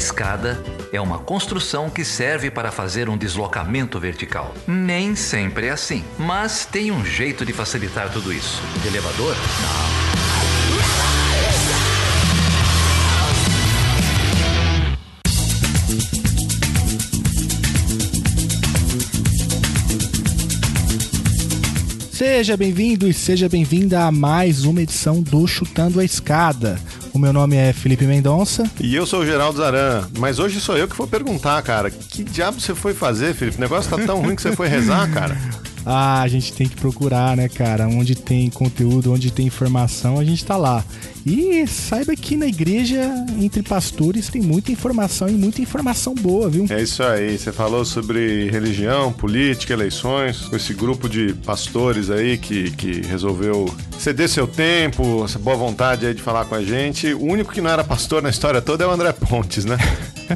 escada é uma construção que serve para fazer um deslocamento vertical. Nem sempre é assim, mas tem um jeito de facilitar tudo isso. De elevador? Não. Seja bem-vindo e seja bem-vinda a mais uma edição do Chutando a Escada. O meu nome é Felipe Mendonça. E eu sou o Geraldo Zaran. Mas hoje sou eu que vou perguntar, cara. Que diabo você foi fazer, Felipe? O negócio tá tão ruim que você foi rezar, cara. Ah, a gente tem que procurar, né, cara? Onde tem conteúdo, onde tem informação, a gente tá lá. E saiba que na igreja, entre pastores, tem muita informação e muita informação boa, viu? É isso aí. Você falou sobre religião, política, eleições, com esse grupo de pastores aí que, que resolveu ceder seu tempo, essa boa vontade aí de falar com a gente. O único que não era pastor na história toda é o André Pontes, né?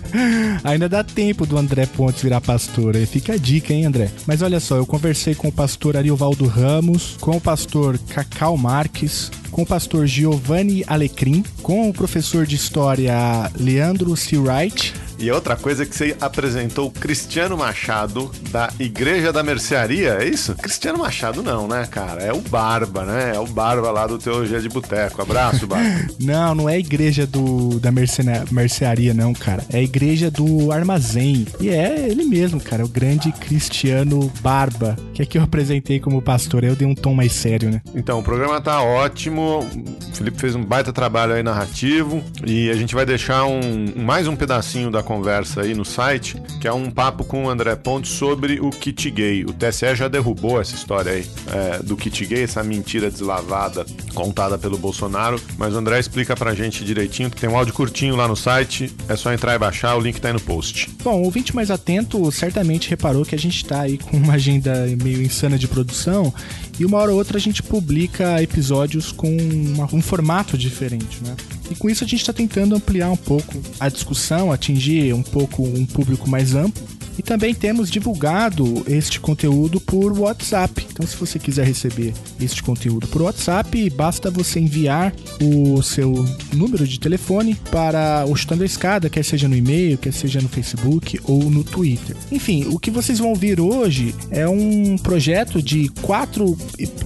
Ainda dá tempo do André Pontes virar pastor. Fica a dica, hein, André? Mas olha só, eu conversei com o pastor Ariovaldo Ramos, com o pastor Cacau Marques, com o pastor Giovanni Alecrim, com o professor de história Leandro C. Wright e outra coisa é que você apresentou Cristiano Machado da Igreja da Mercearia, é isso? Cristiano Machado não, né, cara? É o Barba, né? É o Barba lá do Teologia de Boteco. Abraço, Barba. não, não é a igreja do, da mercearia, não, cara. É a igreja do Armazém. E é ele mesmo, cara. É o grande Cristiano Barba. Que é que eu apresentei como pastor. Eu dei um tom mais sério, né? Então, o programa tá ótimo. O Felipe fez um baita trabalho aí narrativo. E a gente vai deixar um, mais um pedacinho da conversa aí no site, que é um papo com o André Pontes sobre o kit gay. O TSE já derrubou essa história aí é, do kit gay, essa mentira deslavada contada pelo Bolsonaro, mas o André explica pra gente direitinho, que tem um áudio curtinho lá no site, é só entrar e baixar, o link tá aí no post. Bom, o ouvinte mais atento certamente reparou que a gente tá aí com uma agenda meio insana de produção e uma hora ou outra a gente publica episódios com uma, um formato diferente, né? E com isso a gente está tentando ampliar um pouco a discussão, atingir um pouco um público mais amplo e também temos divulgado este conteúdo por WhatsApp. Então, se você quiser receber este conteúdo por WhatsApp, basta você enviar o seu número de telefone para o Chutando a Escada, quer seja no e-mail, quer seja no Facebook ou no Twitter. Enfim, o que vocês vão ouvir hoje é um projeto de quatro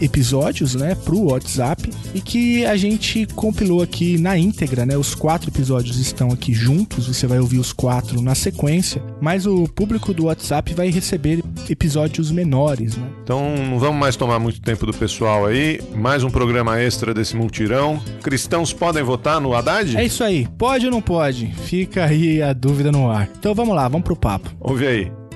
episódios, né, para o WhatsApp e que a gente compilou aqui na íntegra, né? Os quatro episódios estão aqui juntos, você vai ouvir os quatro na sequência, mas o público do WhatsApp vai receber episódios menores, né? Então não vamos mais tomar muito tempo do pessoal aí. Mais um programa extra desse multirão. Cristãos podem votar no Haddad? É isso aí. Pode ou não pode? Fica aí a dúvida no ar. Então vamos lá, vamos pro papo. Ouve aí.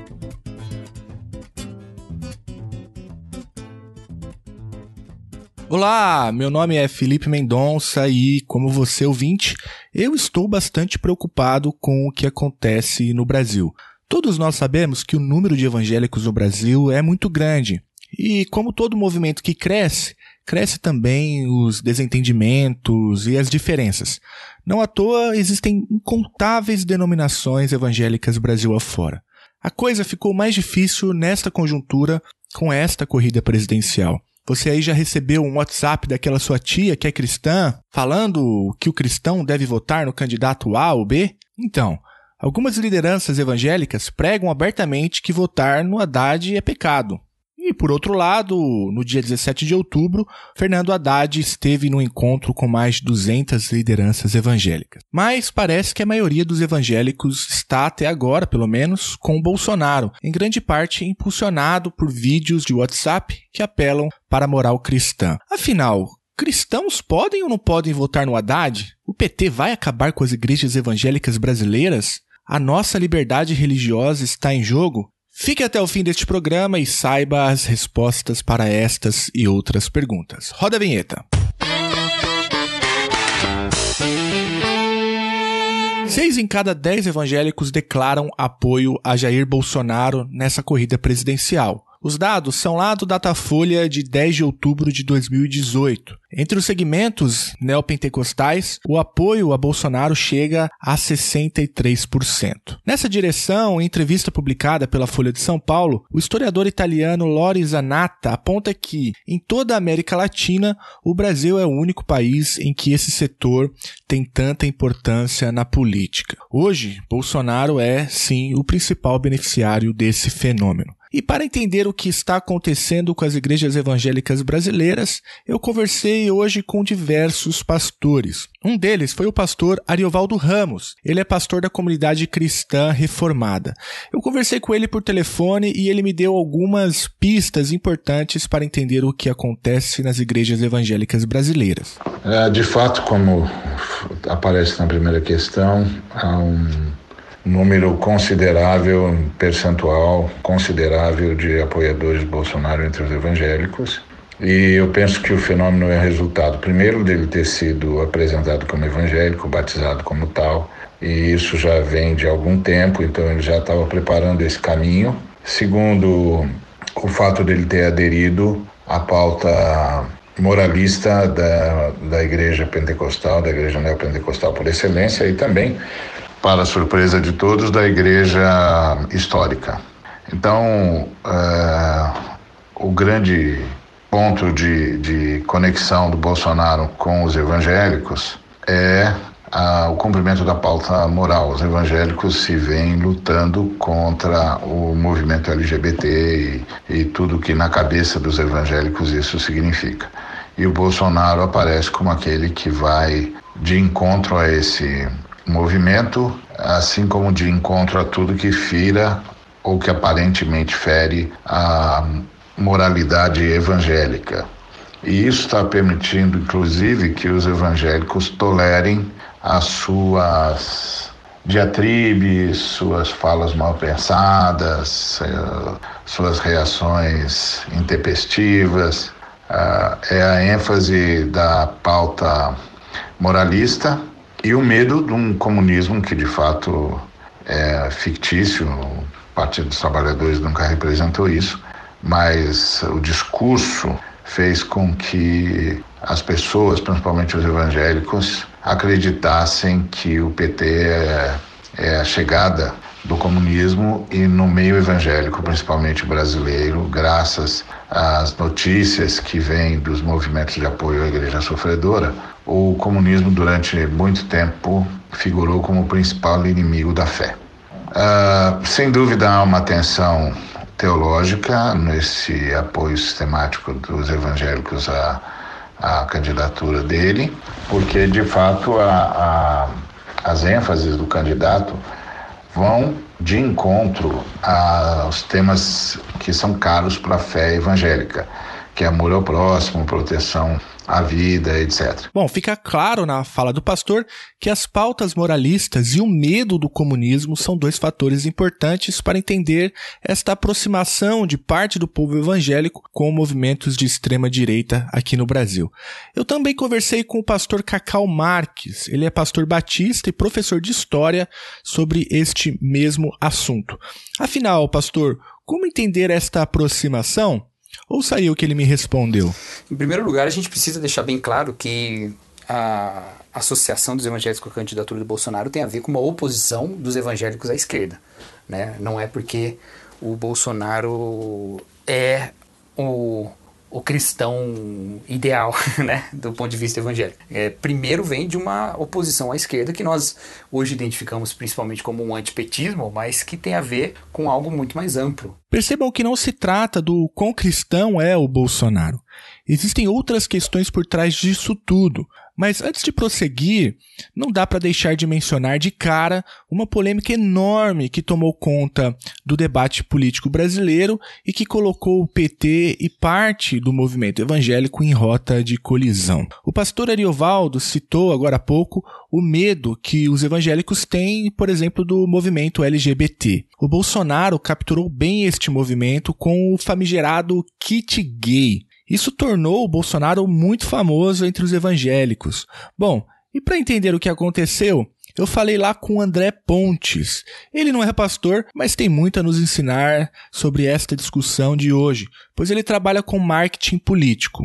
Olá, meu nome é Felipe Mendonça e, como você ouvinte, eu estou bastante preocupado com o que acontece no Brasil. Todos nós sabemos que o número de evangélicos no Brasil é muito grande. E como todo movimento que cresce, cresce também os desentendimentos e as diferenças. Não à toa existem incontáveis denominações evangélicas Brasil afora. A coisa ficou mais difícil nesta conjuntura com esta corrida presidencial. Você aí já recebeu um WhatsApp daquela sua tia que é cristã, falando que o cristão deve votar no candidato A ou B? Então, Algumas lideranças evangélicas pregam abertamente que votar no Haddad é pecado. E, por outro lado, no dia 17 de outubro, Fernando Haddad esteve no encontro com mais de 200 lideranças evangélicas. Mas parece que a maioria dos evangélicos está, até agora, pelo menos, com Bolsonaro, em grande parte impulsionado por vídeos de WhatsApp que apelam para a moral cristã. Afinal, cristãos podem ou não podem votar no Haddad? O PT vai acabar com as igrejas evangélicas brasileiras? a nossa liberdade religiosa está em jogo? Fique até o fim deste programa e saiba as respostas para estas e outras perguntas. Roda a vinheta. Seis em cada dez evangélicos declaram apoio a Jair Bolsonaro nessa corrida presidencial. Os dados são lá do Datafolha de 10 de outubro de 2018. Entre os segmentos neopentecostais, o apoio a Bolsonaro chega a 63%. Nessa direção, em entrevista publicada pela Folha de São Paulo, o historiador italiano Lori Zanatta aponta que, em toda a América Latina, o Brasil é o único país em que esse setor tem tanta importância na política. Hoje, Bolsonaro é, sim, o principal beneficiário desse fenômeno. E para entender o que está acontecendo com as igrejas evangélicas brasileiras, eu conversei hoje com diversos pastores. Um deles foi o pastor Ariovaldo Ramos. Ele é pastor da comunidade cristã reformada. Eu conversei com ele por telefone e ele me deu algumas pistas importantes para entender o que acontece nas igrejas evangélicas brasileiras. É, de fato, como aparece na primeira questão, há um número considerável, percentual considerável de apoiadores de Bolsonaro entre os evangélicos. E eu penso que o fenômeno é resultado, primeiro, dele ter sido apresentado como evangélico, batizado como tal, e isso já vem de algum tempo, então ele já estava preparando esse caminho. Segundo, o fato dele ter aderido à pauta moralista da, da igreja pentecostal, da igreja neopentecostal por excelência, e também para surpresa de todos, da igreja histórica. Então, é, o grande ponto de, de conexão do Bolsonaro com os evangélicos é o cumprimento da pauta moral. Os evangélicos se veem lutando contra o movimento LGBT e, e tudo que na cabeça dos evangélicos isso significa. E o Bolsonaro aparece como aquele que vai de encontro a esse movimento, assim como de encontro a tudo que fira ou que aparentemente fere a moralidade evangélica. E isso está permitindo, inclusive, que os evangélicos tolerem as suas diatribes, suas falas mal pensadas, eh, suas reações intempestivas. Ah, é a ênfase da pauta moralista e o medo de um comunismo que de fato é fictício, o Partido dos Trabalhadores nunca representou isso, mas o discurso fez com que as pessoas, principalmente os evangélicos, acreditassem que o PT é, é a chegada do comunismo e no meio evangélico, principalmente brasileiro, graças às notícias que vêm dos movimentos de apoio à igreja sofredora, o comunismo durante muito tempo figurou como o principal inimigo da fé. Uh, sem dúvida há uma tensão teológica nesse apoio sistemático dos evangélicos à, à candidatura dele, porque de fato a, a, as ênfases do candidato vão de encontro aos temas que são caros para a fé evangélica, que é amor ao próximo, proteção a vida, etc. Bom, fica claro na fala do pastor que as pautas moralistas e o medo do comunismo são dois fatores importantes para entender esta aproximação de parte do povo evangélico com movimentos de extrema direita aqui no Brasil. Eu também conversei com o pastor Cacau Marques, ele é pastor batista e professor de história sobre este mesmo assunto. Afinal, pastor, como entender esta aproximação? Ouça aí o que ele me respondeu. Em primeiro lugar, a gente precisa deixar bem claro que a associação dos evangélicos com a candidatura do Bolsonaro tem a ver com uma oposição dos evangélicos à esquerda. Né? Não é porque o Bolsonaro é o o cristão ideal, né, do ponto de vista evangélico. É, primeiro vem de uma oposição à esquerda que nós hoje identificamos principalmente como um antipetismo, mas que tem a ver com algo muito mais amplo. Percebam que não se trata do quão cristão é o Bolsonaro. Existem outras questões por trás disso tudo. Mas antes de prosseguir, não dá para deixar de mencionar de cara uma polêmica enorme que tomou conta do debate político brasileiro e que colocou o PT e parte do movimento evangélico em rota de colisão. O pastor Ariovaldo citou agora há pouco o medo que os evangélicos têm, por exemplo, do movimento LGBT. O Bolsonaro capturou bem este movimento com o famigerado kit gay isso tornou o Bolsonaro muito famoso entre os evangélicos. Bom, e para entender o que aconteceu, eu falei lá com o André Pontes. Ele não é pastor, mas tem muito a nos ensinar sobre esta discussão de hoje, pois ele trabalha com marketing político.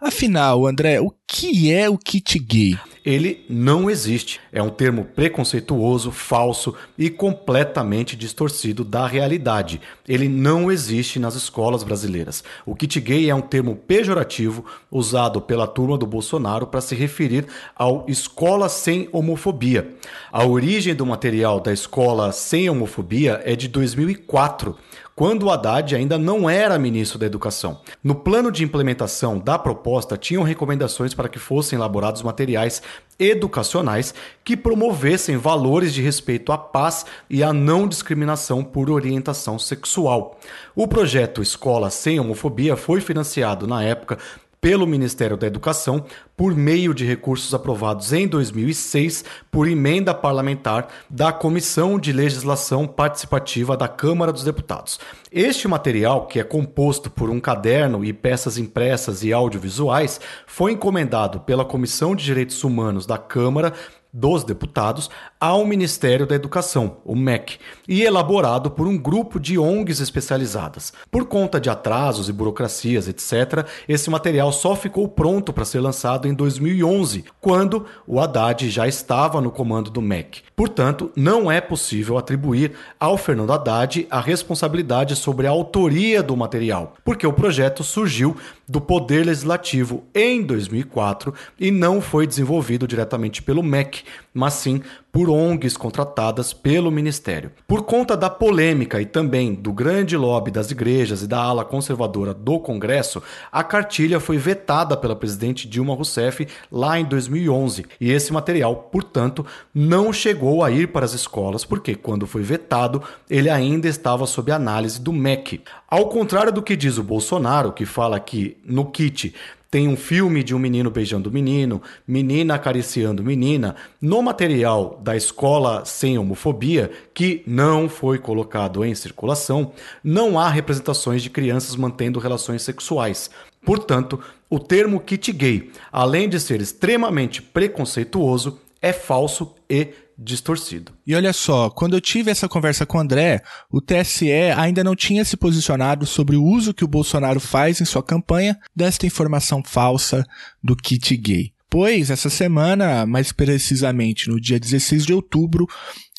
Afinal, André, o que é o kit gay? Ele não existe. É um termo preconceituoso, falso e completamente distorcido da realidade. Ele não existe nas escolas brasileiras. O kit gay é um termo pejorativo usado pela turma do Bolsonaro para se referir ao Escola Sem Homofobia. A origem do material da Escola Sem Homofobia é de 2004 quando o Haddad ainda não era ministro da Educação. No plano de implementação da proposta, tinham recomendações para que fossem elaborados materiais educacionais que promovessem valores de respeito à paz e à não discriminação por orientação sexual. O projeto Escola Sem Homofobia foi financiado na época pelo Ministério da Educação por meio de recursos aprovados em 2006 por emenda parlamentar da Comissão de Legislação Participativa da Câmara dos Deputados. Este material, que é composto por um caderno e peças impressas e audiovisuais, foi encomendado pela Comissão de Direitos Humanos da Câmara dos deputados ao Ministério da Educação, o MEC, e elaborado por um grupo de ONGs especializadas. Por conta de atrasos e burocracias, etc., esse material só ficou pronto para ser lançado em 2011, quando o Haddad já estava no comando do MEC. Portanto, não é possível atribuir ao Fernando Haddad a responsabilidade sobre a autoria do material, porque o projeto surgiu do Poder Legislativo em 2004 e não foi desenvolvido diretamente pelo MEC, mas sim por ONGs contratadas pelo Ministério. Por conta da polêmica e também do grande lobby das igrejas e da ala conservadora do Congresso, a cartilha foi vetada pela presidente Dilma Rousseff lá em 2011 e esse material, portanto, não chegou a ir para as escolas porque, quando foi vetado, ele ainda estava sob análise do MEC. Ao contrário do que diz o Bolsonaro, que fala que no kit tem um filme de um menino beijando menino, menina acariciando menina, no material da escola sem homofobia, que não foi colocado em circulação, não há representações de crianças mantendo relações sexuais. Portanto, o termo kit gay, além de ser extremamente preconceituoso, é falso e distorcido. E olha só, quando eu tive essa conversa com o André, o TSE ainda não tinha se posicionado sobre o uso que o Bolsonaro faz em sua campanha desta informação falsa do kit gay. Pois, essa semana, mais precisamente no dia 16 de outubro,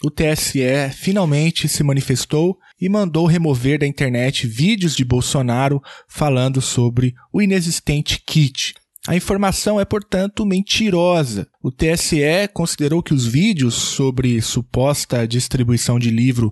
o TSE finalmente se manifestou e mandou remover da internet vídeos de Bolsonaro falando sobre o inexistente kit, a informação é, portanto, mentirosa. O TSE considerou que os vídeos sobre suposta distribuição de livro,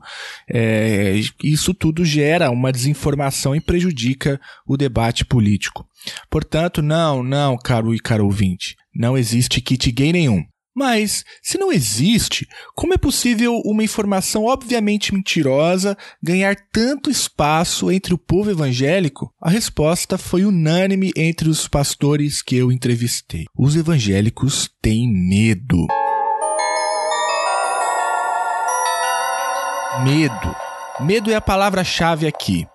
é, isso tudo gera uma desinformação e prejudica o debate político. Portanto, não, não, caro e caro ouvinte, não existe kit gay nenhum. Mas, se não existe, como é possível uma informação obviamente mentirosa ganhar tanto espaço entre o povo evangélico? A resposta foi unânime entre os pastores que eu entrevistei. Os evangélicos têm medo. Medo. Medo é a palavra-chave aqui.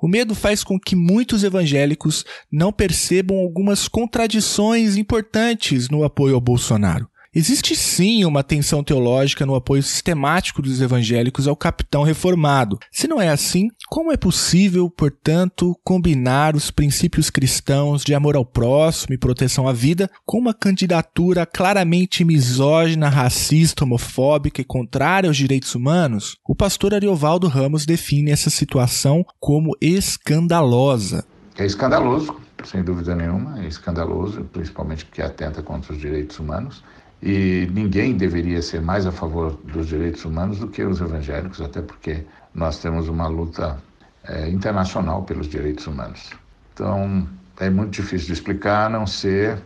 O medo faz com que muitos evangélicos não percebam algumas contradições importantes no apoio ao Bolsonaro. Existe sim uma tensão teológica no apoio sistemático dos evangélicos ao capitão reformado. Se não é assim, como é possível, portanto, combinar os princípios cristãos de amor ao próximo e proteção à vida com uma candidatura claramente misógina, racista, homofóbica e contrária aos direitos humanos? O pastor Ariovaldo Ramos define essa situação como escandalosa. É escandaloso, sem dúvida nenhuma, é escandaloso, principalmente porque atenta contra os direitos humanos. E ninguém deveria ser mais a favor dos direitos humanos do que os evangélicos, até porque nós temos uma luta é, internacional pelos direitos humanos. Então, é muito difícil de explicar, a não ser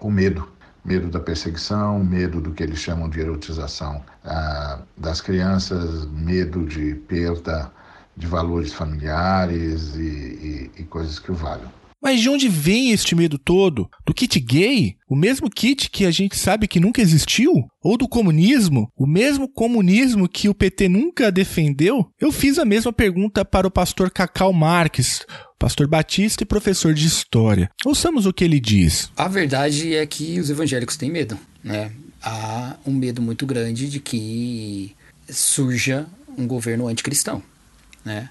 o medo. Medo da perseguição, medo do que eles chamam de erotização ah, das crianças, medo de perda de valores familiares e, e, e coisas que o valham. Mas de onde vem este medo todo? Do kit gay? O mesmo kit que a gente sabe que nunca existiu? Ou do comunismo? O mesmo comunismo que o PT nunca defendeu? Eu fiz a mesma pergunta para o pastor Cacau Marques, pastor batista e professor de história. Ouçamos o que ele diz. A verdade é que os evangélicos têm medo, né? há um medo muito grande de que surja um governo anticristão, né?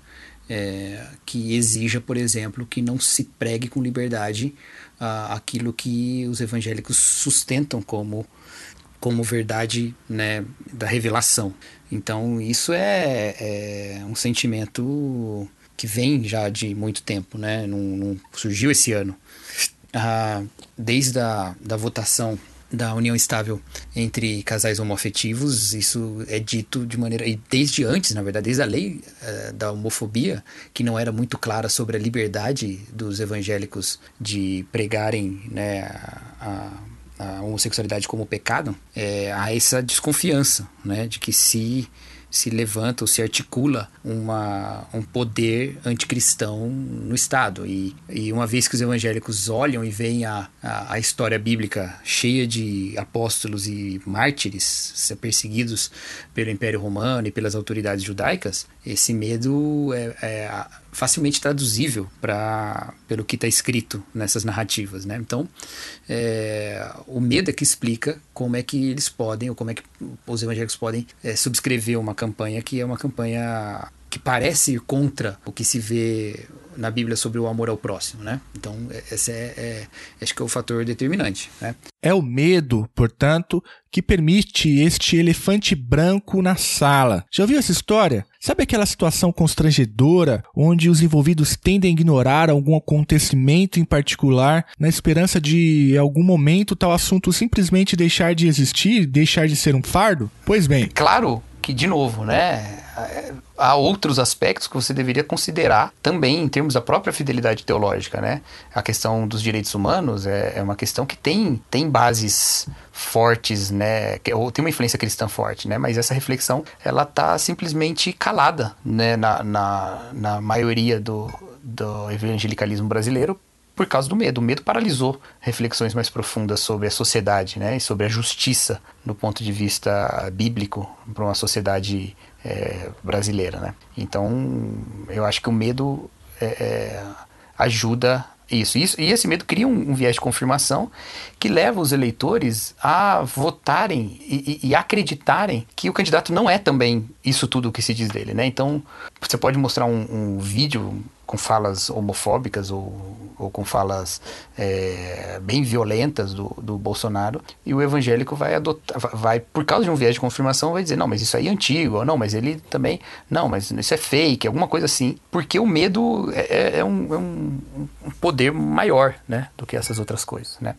É, que exija, por exemplo, que não se pregue com liberdade uh, aquilo que os evangélicos sustentam como, como verdade né, da revelação. Então, isso é, é um sentimento que vem já de muito tempo, né? não, não surgiu esse ano. Uh, desde a da votação da união estável entre casais homoafetivos, isso é dito de maneira. E desde antes, na verdade, desde a lei uh, da homofobia, que não era muito clara sobre a liberdade dos evangélicos de pregarem né, a, a homossexualidade como pecado, é, há essa desconfiança né, de que se se levanta ou se articula uma, um poder anticristão no Estado. E, e uma vez que os evangélicos olham e veem a, a, a história bíblica cheia de apóstolos e mártires perseguidos pelo Império Romano e pelas autoridades judaicas, esse medo é, é facilmente traduzível para pelo que está escrito nessas narrativas, né? Então, é, o medo é que explica como é que eles podem, ou como é que os evangélicos podem é, subscrever uma campanha que é uma campanha que parece contra o que se vê na Bíblia sobre o amor ao próximo, né? Então, é, esse é, é, acho que é o fator determinante, né? É o medo, portanto, que permite este elefante branco na sala. Já ouviu essa história? Sabe aquela situação constrangedora onde os envolvidos tendem a ignorar algum acontecimento em particular na esperança de, em algum momento, tal assunto simplesmente deixar de existir, deixar de ser um fardo? Pois bem. Claro que, de novo, né? há outros aspectos que você deveria considerar também em termos da própria fidelidade teológica, né? A questão dos direitos humanos é, é uma questão que tem, tem bases fortes, né? Ou tem uma influência cristã forte, né? Mas essa reflexão, ela tá simplesmente calada, né? Na, na, na maioria do, do evangelicalismo brasileiro por causa do medo. O medo paralisou reflexões mais profundas sobre a sociedade, né? E sobre a justiça do ponto de vista bíblico para uma sociedade é, brasileira, né? Então, eu acho que o medo é, é, ajuda isso. isso. E esse medo cria um, um, viés de confirmação que leva os eleitores a votarem e, e, e, acreditarem que o candidato não é também isso tudo que se diz dele, né? Então, você pode mostrar um, um vídeo com falas homofóbicas ou, ou com falas é, bem violentas do, do Bolsonaro e o evangélico vai adotar, vai por causa de um viés de confirmação vai dizer não, mas isso aí é antigo, ou não, mas ele também não, mas isso é fake, alguma coisa assim, porque o medo é, é, é um, é um, um poder maior, né, do que essas outras coisas, né?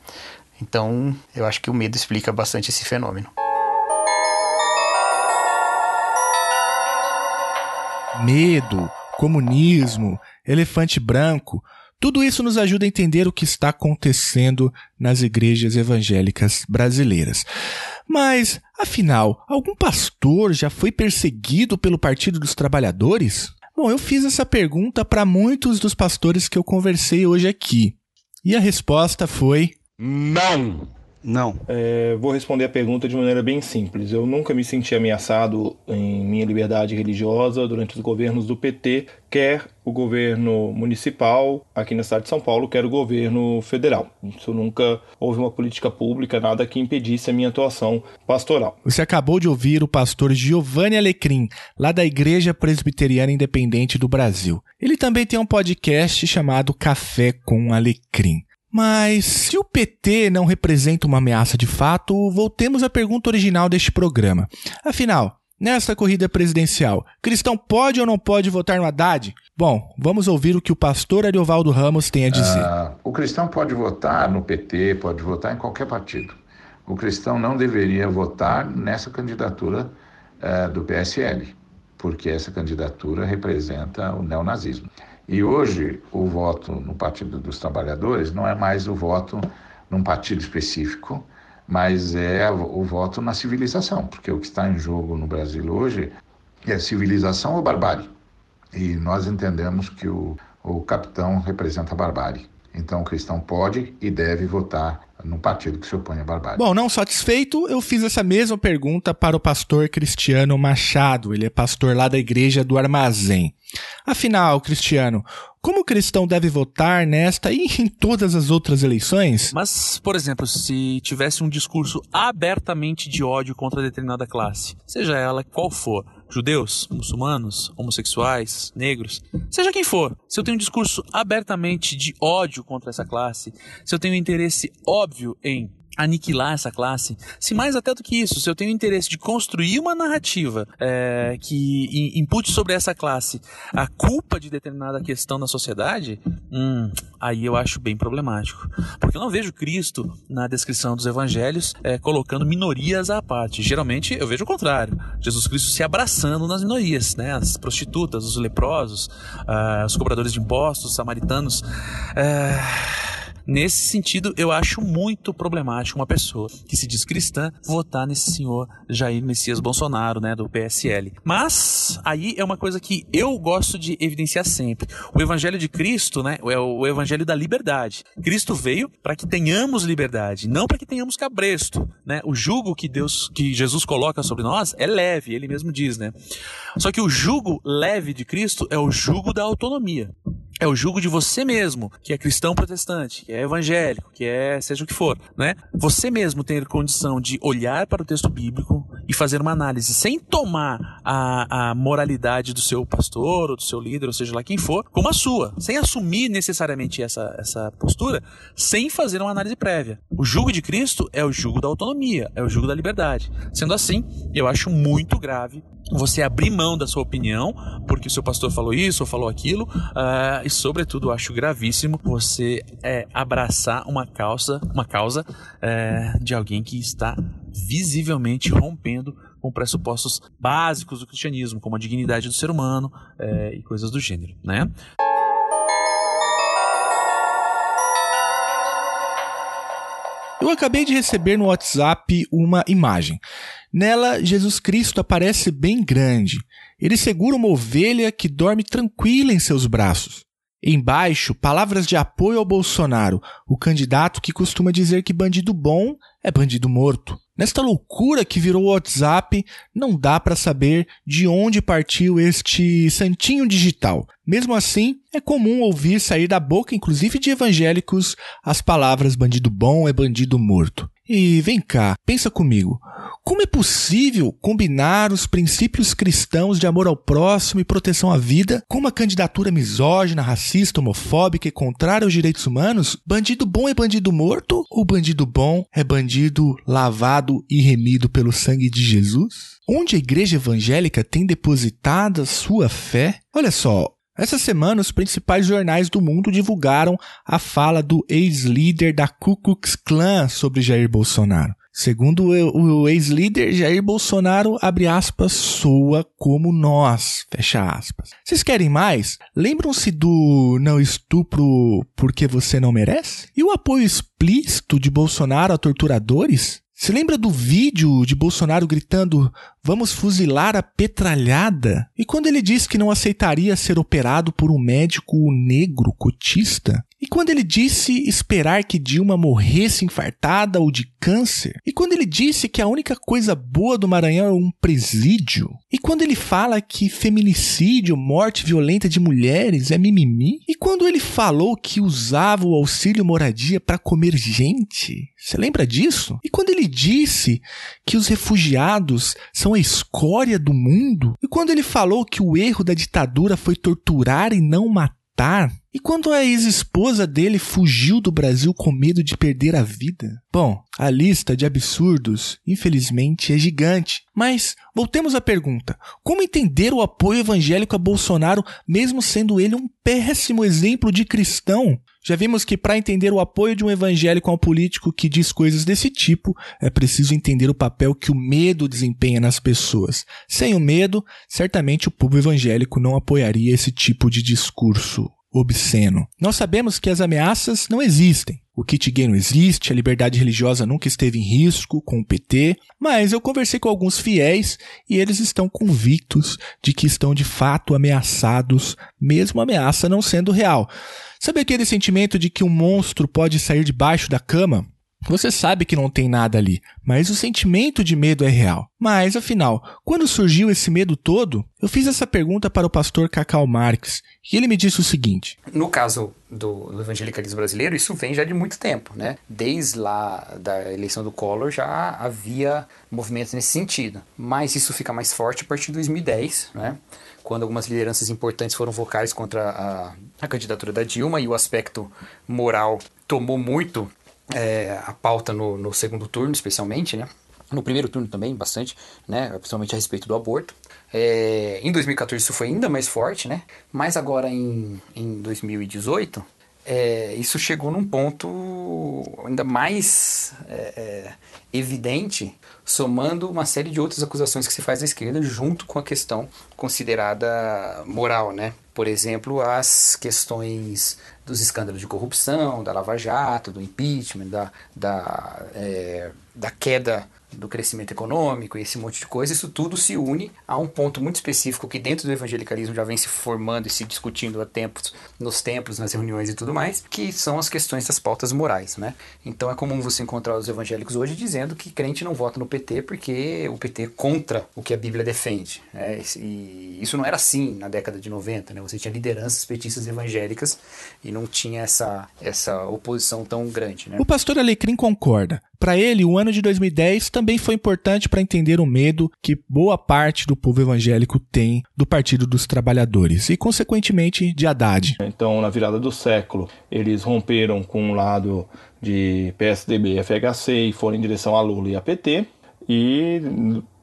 Então, eu acho que o medo explica bastante esse fenômeno. Medo, comunismo, elefante branco, tudo isso nos ajuda a entender o que está acontecendo nas igrejas evangélicas brasileiras. Mas, afinal, algum pastor já foi perseguido pelo Partido dos Trabalhadores? Bom, eu fiz essa pergunta para muitos dos pastores que eu conversei hoje aqui. E a resposta foi: Não! Não. É, vou responder a pergunta de maneira bem simples. Eu nunca me senti ameaçado em minha liberdade religiosa durante os governos do PT, quer o governo municipal aqui na cidade de São Paulo, quer o governo federal. Isso nunca houve uma política pública, nada que impedisse a minha atuação pastoral. Você acabou de ouvir o pastor Giovanni Alecrim, lá da Igreja Presbiteriana Independente do Brasil. Ele também tem um podcast chamado Café com Alecrim. Mas se o PT não representa uma ameaça de fato, voltemos à pergunta original deste programa. Afinal, nesta corrida presidencial, cristão pode ou não pode votar no Haddad? Bom, vamos ouvir o que o pastor Ariovaldo Ramos tem a dizer. Uh, o cristão pode votar no PT, pode votar em qualquer partido. O cristão não deveria votar nessa candidatura uh, do PSL, porque essa candidatura representa o neonazismo. E hoje o voto no Partido dos Trabalhadores não é mais o voto num partido específico, mas é o voto na civilização, porque o que está em jogo no Brasil hoje é civilização ou barbárie. E nós entendemos que o, o capitão representa a barbárie. Então o cristão pode e deve votar num partido que se opõe à barbárie. Bom, não satisfeito, eu fiz essa mesma pergunta para o pastor Cristiano Machado. Ele é pastor lá da igreja do Armazém. Afinal, Cristiano, como o cristão deve votar nesta e em todas as outras eleições? Mas, por exemplo, se tivesse um discurso abertamente de ódio contra determinada classe, seja ela qual for, judeus, muçulmanos, homossexuais, negros, seja quem for, se eu tenho um discurso abertamente de ódio contra essa classe, se eu tenho um interesse óbvio em aniquilar essa classe, se mais até do que isso, se eu tenho interesse de construir uma narrativa é, que impute sobre essa classe a culpa de determinada questão na sociedade, hum, aí eu acho bem problemático. Porque eu não vejo Cristo na descrição dos evangelhos é, colocando minorias à parte. Geralmente eu vejo o contrário. Jesus Cristo se abraçando nas minorias, né? as prostitutas, os leprosos, uh, os cobradores de impostos, os samaritanos. Uh Nesse sentido, eu acho muito problemático uma pessoa que se diz cristã votar nesse senhor Jair Messias Bolsonaro, né, do PSL. Mas aí é uma coisa que eu gosto de evidenciar sempre. O evangelho de Cristo, né, é o evangelho da liberdade. Cristo veio para que tenhamos liberdade, não para que tenhamos cabresto, né? O jugo que Deus, que Jesus coloca sobre nós é leve, ele mesmo diz, né? Só que o jugo leve de Cristo é o jugo da autonomia é o jugo de você mesmo, que é cristão protestante, que é evangélico, que é seja o que for, né? Você mesmo ter condição de olhar para o texto bíblico e fazer uma análise sem tomar a, a moralidade do seu pastor ou do seu líder, ou seja lá quem for, como a sua, sem assumir necessariamente essa, essa postura, sem fazer uma análise prévia. O jugo de Cristo é o jugo da autonomia, é o jugo da liberdade. Sendo assim, eu acho muito grave você abrir mão da sua opinião, porque o seu pastor falou isso ou falou aquilo, uh, e sobretudo acho gravíssimo você é, abraçar uma causa, uma causa é, de alguém que está visivelmente rompendo com pressupostos básicos do cristianismo, como a dignidade do ser humano é, e coisas do gênero, né? Eu acabei de receber no WhatsApp uma imagem. Nela, Jesus Cristo aparece bem grande. Ele segura uma ovelha que dorme tranquila em seus braços. Embaixo, palavras de apoio ao Bolsonaro, o candidato que costuma dizer que bandido bom é bandido morto. Nesta loucura que virou o WhatsApp, não dá para saber de onde partiu este santinho digital. Mesmo assim, é comum ouvir sair da boca, inclusive de evangélicos, as palavras bandido bom é bandido morto. E vem cá, pensa comigo. Como é possível combinar os princípios cristãos de amor ao próximo e proteção à vida com uma candidatura misógina, racista, homofóbica e contrária aos direitos humanos? Bandido bom é bandido morto ou bandido bom é bandido lavado e remido pelo sangue de Jesus? Onde a igreja evangélica tem depositado a sua fé? Olha só, essa semana, os principais jornais do mundo divulgaram a fala do ex-líder da Ku Klux Klan sobre Jair Bolsonaro. Segundo o ex-líder, Jair Bolsonaro, abre aspas, soa como nós, fecha aspas. Vocês querem mais? Lembram-se do não estupro porque você não merece? E o apoio explícito de Bolsonaro a torturadores? Se lembra do vídeo de Bolsonaro gritando vamos fuzilar a petralhada? E quando ele disse que não aceitaria ser operado por um médico negro cotista? E quando ele disse esperar que Dilma morresse infartada ou de câncer? E quando ele disse que a única coisa boa do Maranhão é um presídio? E quando ele fala que feminicídio, morte violenta de mulheres é mimimi? E quando ele falou que usava o auxílio moradia para comer gente? Você lembra disso? E quando ele disse que os refugiados são a escória do mundo? E quando ele falou que o erro da ditadura foi torturar e não matar? E quando a ex-esposa dele fugiu do Brasil com medo de perder a vida? Bom, a lista de absurdos, infelizmente, é gigante. Mas voltemos à pergunta: como entender o apoio evangélico a Bolsonaro, mesmo sendo ele um péssimo exemplo de cristão? Já vimos que para entender o apoio de um evangélico a um político que diz coisas desse tipo, é preciso entender o papel que o medo desempenha nas pessoas. Sem o medo, certamente o povo evangélico não apoiaria esse tipo de discurso obsceno. Nós sabemos que as ameaças não existem. O kit gay não existe, a liberdade religiosa nunca esteve em risco com o PT, mas eu conversei com alguns fiéis e eles estão convictos de que estão de fato ameaçados, mesmo a ameaça não sendo real. Sabe aquele sentimento de que um monstro pode sair debaixo da cama? Você sabe que não tem nada ali, mas o sentimento de medo é real. Mas, afinal, quando surgiu esse medo todo, eu fiz essa pergunta para o pastor Cacau Marques e ele me disse o seguinte: No caso do, do, evangelicalismo brasileiro, isso vem já de muito tempo, né? Desde lá da eleição do Collor já havia movimentos nesse sentido. Mas isso fica mais forte a partir de 2010, né? Quando algumas lideranças importantes foram vocais contra a, a candidatura da Dilma e o aspecto moral tomou muito é, a pauta no, no segundo turno, especialmente, né? No primeiro turno também, bastante, né? Principalmente a respeito do aborto. É, em 2014 isso foi ainda mais forte, né? Mas agora em, em 2018, é, isso chegou num ponto ainda mais é, é, evidente, somando uma série de outras acusações que se faz à esquerda, junto com a questão considerada moral, né? Por exemplo, as questões dos escândalos de corrupção, da Lava Jato, do impeachment, da, da, é, da queda do crescimento econômico e esse monte de coisa, isso tudo se une a um ponto muito específico que dentro do evangelicalismo já vem se formando e se discutindo há tempos, nos templos, nas reuniões e tudo mais, que são as questões das pautas morais, né? Então é comum você encontrar os evangélicos hoje dizendo que crente não vota no PT porque o PT é contra o que a Bíblia defende. Né? E isso não era assim na década de 90, né? Você tinha lideranças petistas evangélicas e não tinha essa, essa oposição tão grande, né? O pastor Alecrim concorda. Para ele, o ano de 2010 também foi importante para entender o medo que boa parte do povo evangélico tem do Partido dos Trabalhadores e, consequentemente, de Haddad. Então, na virada do século, eles romperam com o lado de PSDB e FHC e foram em direção a Lula e a PT. E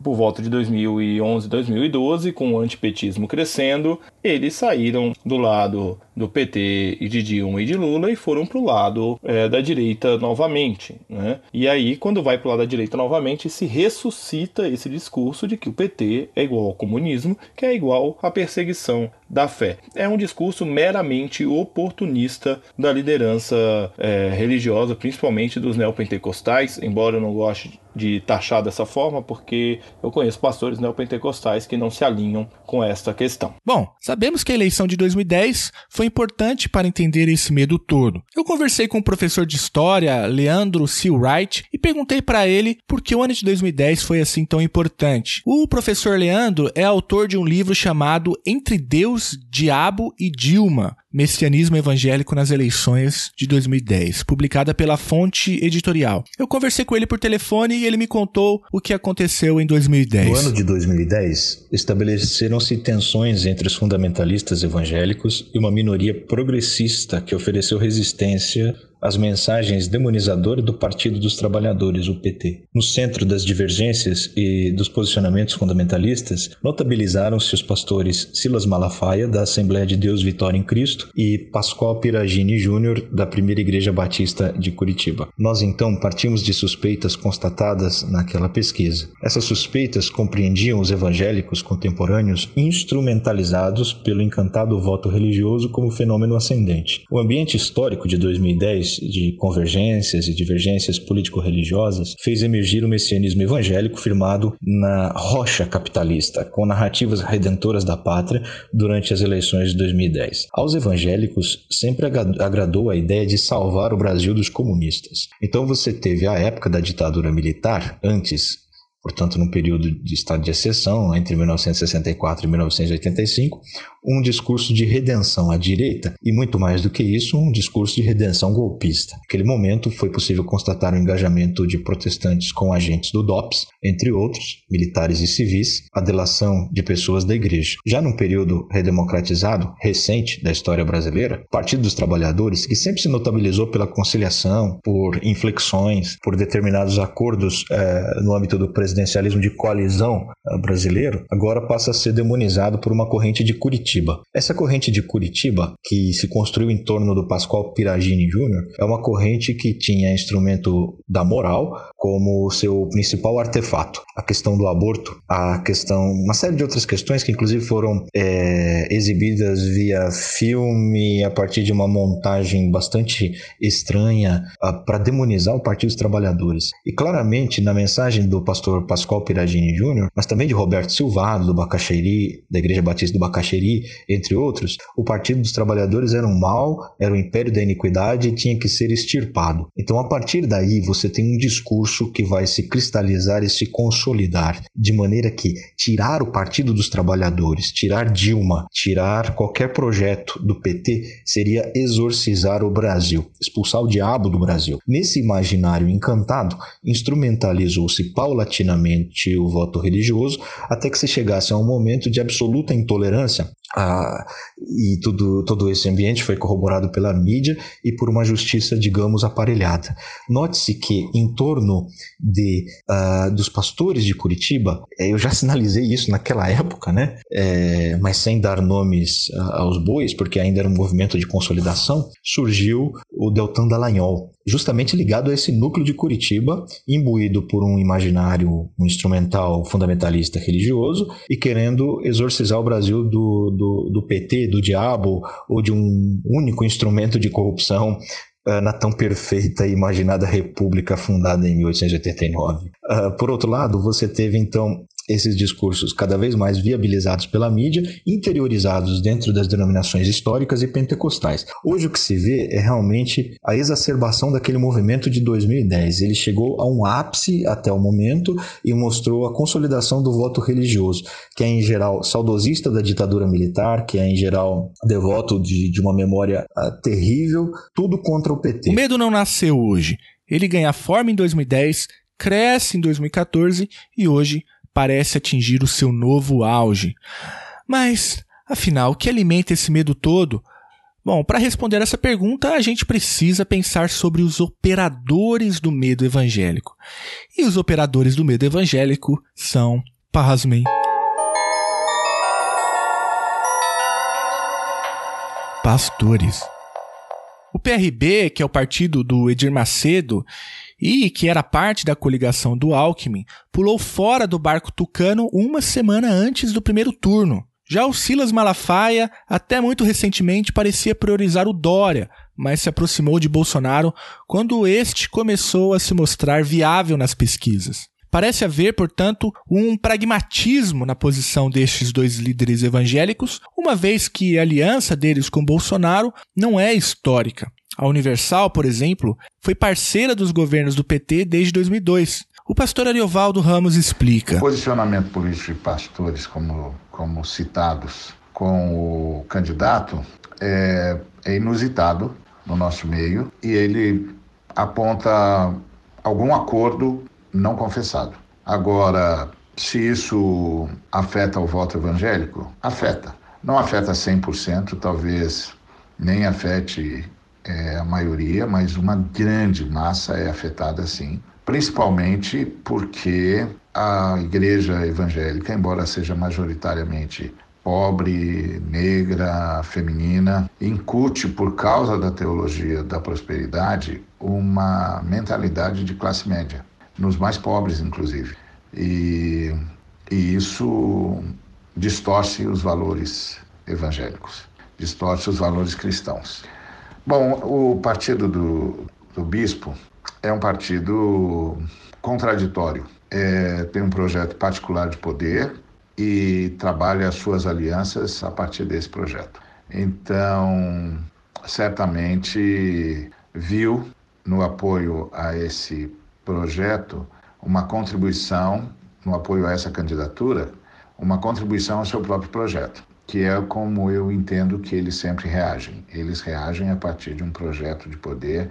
por volta de 2011, 2012, com o antipetismo crescendo, eles saíram do lado do PT e de Dilma e de Lula e foram para o lado é, da direita novamente. Né? E aí, quando vai para o lado da direita novamente, se ressuscita esse discurso de que o PT é igual ao comunismo, que é igual à perseguição da fé. É um discurso meramente oportunista da liderança é, religiosa, principalmente dos neopentecostais, embora eu não goste de taxar dessa forma, porque eu conheço pastores neopentecostais que não se alinham com esta questão. Bom, sabemos que a eleição de 2010 foi importante para entender esse medo todo. Eu conversei com o professor de história, Leandro Silwright, e perguntei para ele por que o ano de 2010 foi assim tão importante. O professor Leandro é autor de um livro chamado Entre Deus, Diabo e Dilma, Messianismo Evangélico nas Eleições de 2010, publicada pela Fonte Editorial. Eu conversei com ele por telefone e ele me contou o que aconteceu em 2010. No ano de 2010, estabeleceram-se tensões entre os fundamentalistas evangélicos e uma minoria progressista que ofereceu resistência as mensagens demonizadoras do Partido dos Trabalhadores, o PT. No centro das divergências e dos posicionamentos fundamentalistas, notabilizaram-se os pastores Silas Malafaia, da Assembleia de Deus Vitória em Cristo, e Pascoal Piragini Júnior, da Primeira Igreja Batista de Curitiba. Nós então partimos de suspeitas constatadas naquela pesquisa. Essas suspeitas compreendiam os evangélicos contemporâneos instrumentalizados pelo encantado voto religioso como fenômeno ascendente. O ambiente histórico de 2010 de convergências e divergências político-religiosas, fez emergir o messianismo evangélico firmado na rocha capitalista, com narrativas redentoras da pátria durante as eleições de 2010. Aos evangélicos sempre agradou a ideia de salvar o Brasil dos comunistas. Então você teve a época da ditadura militar, antes portanto, num período de estado de exceção, entre 1964 e 1985, um discurso de redenção à direita e, muito mais do que isso, um discurso de redenção golpista. Naquele momento, foi possível constatar o engajamento de protestantes com agentes do DOPS, entre outros, militares e civis, a delação de pessoas da igreja. Já num período redemocratizado, recente da história brasileira, o Partido dos Trabalhadores, que sempre se notabilizou pela conciliação, por inflexões, por determinados acordos eh, no âmbito do presidencialismo de coalizão eh, brasileiro, agora passa a ser demonizado por uma corrente de Curitiba. Essa corrente de Curitiba, que se construiu em torno do Pascoal Piragini Jr., é uma corrente que tinha instrumento da moral como seu principal artefato. A questão do aborto, a questão, uma série de outras questões que inclusive foram é, exibidas via filme a partir de uma montagem bastante estranha para demonizar o Partido dos Trabalhadores. E claramente na mensagem do pastor Pascoal Piragini Júnior, mas também de Roberto Silvado, do Bacaxeri, da Igreja Batista do Bacaxeri, entre outros, o Partido dos Trabalhadores era um mal, era o império da iniquidade e tinha que ser extirpado. Então, a partir daí, você tem um discurso que vai se cristalizar e se consolidar, de maneira que tirar o Partido dos Trabalhadores, tirar Dilma, tirar qualquer projeto do PT seria exorcizar o Brasil, expulsar o diabo do Brasil. Nesse imaginário encantado, instrumentalizou-se paulatinamente o voto religioso até que se chegasse a um momento de absoluta intolerância ah, e tudo, todo esse ambiente foi corroborado pela mídia e por uma justiça, digamos, aparelhada. Note-se que em torno de, uh, dos pastores de Curitiba, eh, eu já sinalizei isso naquela época, né? É, mas sem dar nomes uh, aos bois, porque ainda era um movimento de consolidação, surgiu o Deltan Dallagnol, justamente ligado a esse núcleo de Curitiba, imbuído por um imaginário um instrumental fundamentalista religioso e querendo exorcizar o Brasil do, do, do PT, do diabo ou de um único instrumento de corrupção uh, na tão perfeita e imaginada república fundada em 1889. Uh, ah, por outro lado, você teve então esses discursos cada vez mais viabilizados pela mídia, interiorizados dentro das denominações históricas e pentecostais. Hoje o que se vê é realmente a exacerbação daquele movimento de 2010. Ele chegou a um ápice até o momento e mostrou a consolidação do voto religioso, que é em geral saudosista da ditadura militar, que é em geral devoto de, de uma memória uh, terrível, tudo contra o PT. O medo não nasceu hoje. Ele ganha forma em 2010, cresce em 2014 e hoje parece atingir o seu novo auge. Mas, afinal, o que alimenta esse medo todo? Bom, para responder essa pergunta, a gente precisa pensar sobre os operadores do medo evangélico. E os operadores do medo evangélico são, pasmem, pastores. O PRB, que é o partido do Edir Macedo, e que era parte da coligação do Alckmin, pulou fora do barco tucano uma semana antes do primeiro turno. Já o Silas Malafaia, até muito recentemente, parecia priorizar o Dória, mas se aproximou de Bolsonaro quando este começou a se mostrar viável nas pesquisas. Parece haver, portanto, um pragmatismo na posição destes dois líderes evangélicos, uma vez que a aliança deles com Bolsonaro não é histórica. A Universal, por exemplo, foi parceira dos governos do PT desde 2002. O pastor Ariovaldo Ramos explica. O posicionamento político de pastores, como, como citados com o candidato, é, é inusitado no nosso meio e ele aponta algum acordo não confessado. Agora, se isso afeta o voto evangélico, afeta. Não afeta 100%, talvez nem afete é, a maioria, mas uma grande massa é afetada sim, principalmente porque a igreja evangélica, embora seja majoritariamente pobre, negra, feminina, incute por causa da teologia da prosperidade uma mentalidade de classe média nos mais pobres, inclusive. E, e isso distorce os valores evangélicos, distorce os valores cristãos. Bom, o partido do, do bispo é um partido contraditório. É, tem um projeto particular de poder e trabalha as suas alianças a partir desse projeto. Então, certamente viu no apoio a esse projeto uma contribuição no apoio a essa candidatura, uma contribuição ao seu próprio projeto, que é como eu entendo que eles sempre reagem. Eles reagem a partir de um projeto de poder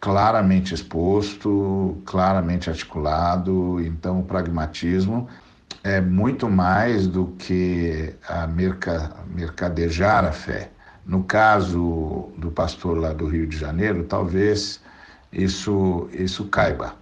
claramente exposto, claramente articulado, então o pragmatismo é muito mais do que a merca, mercadejar a fé. No caso do pastor lá do Rio de Janeiro, talvez isso, isso caiba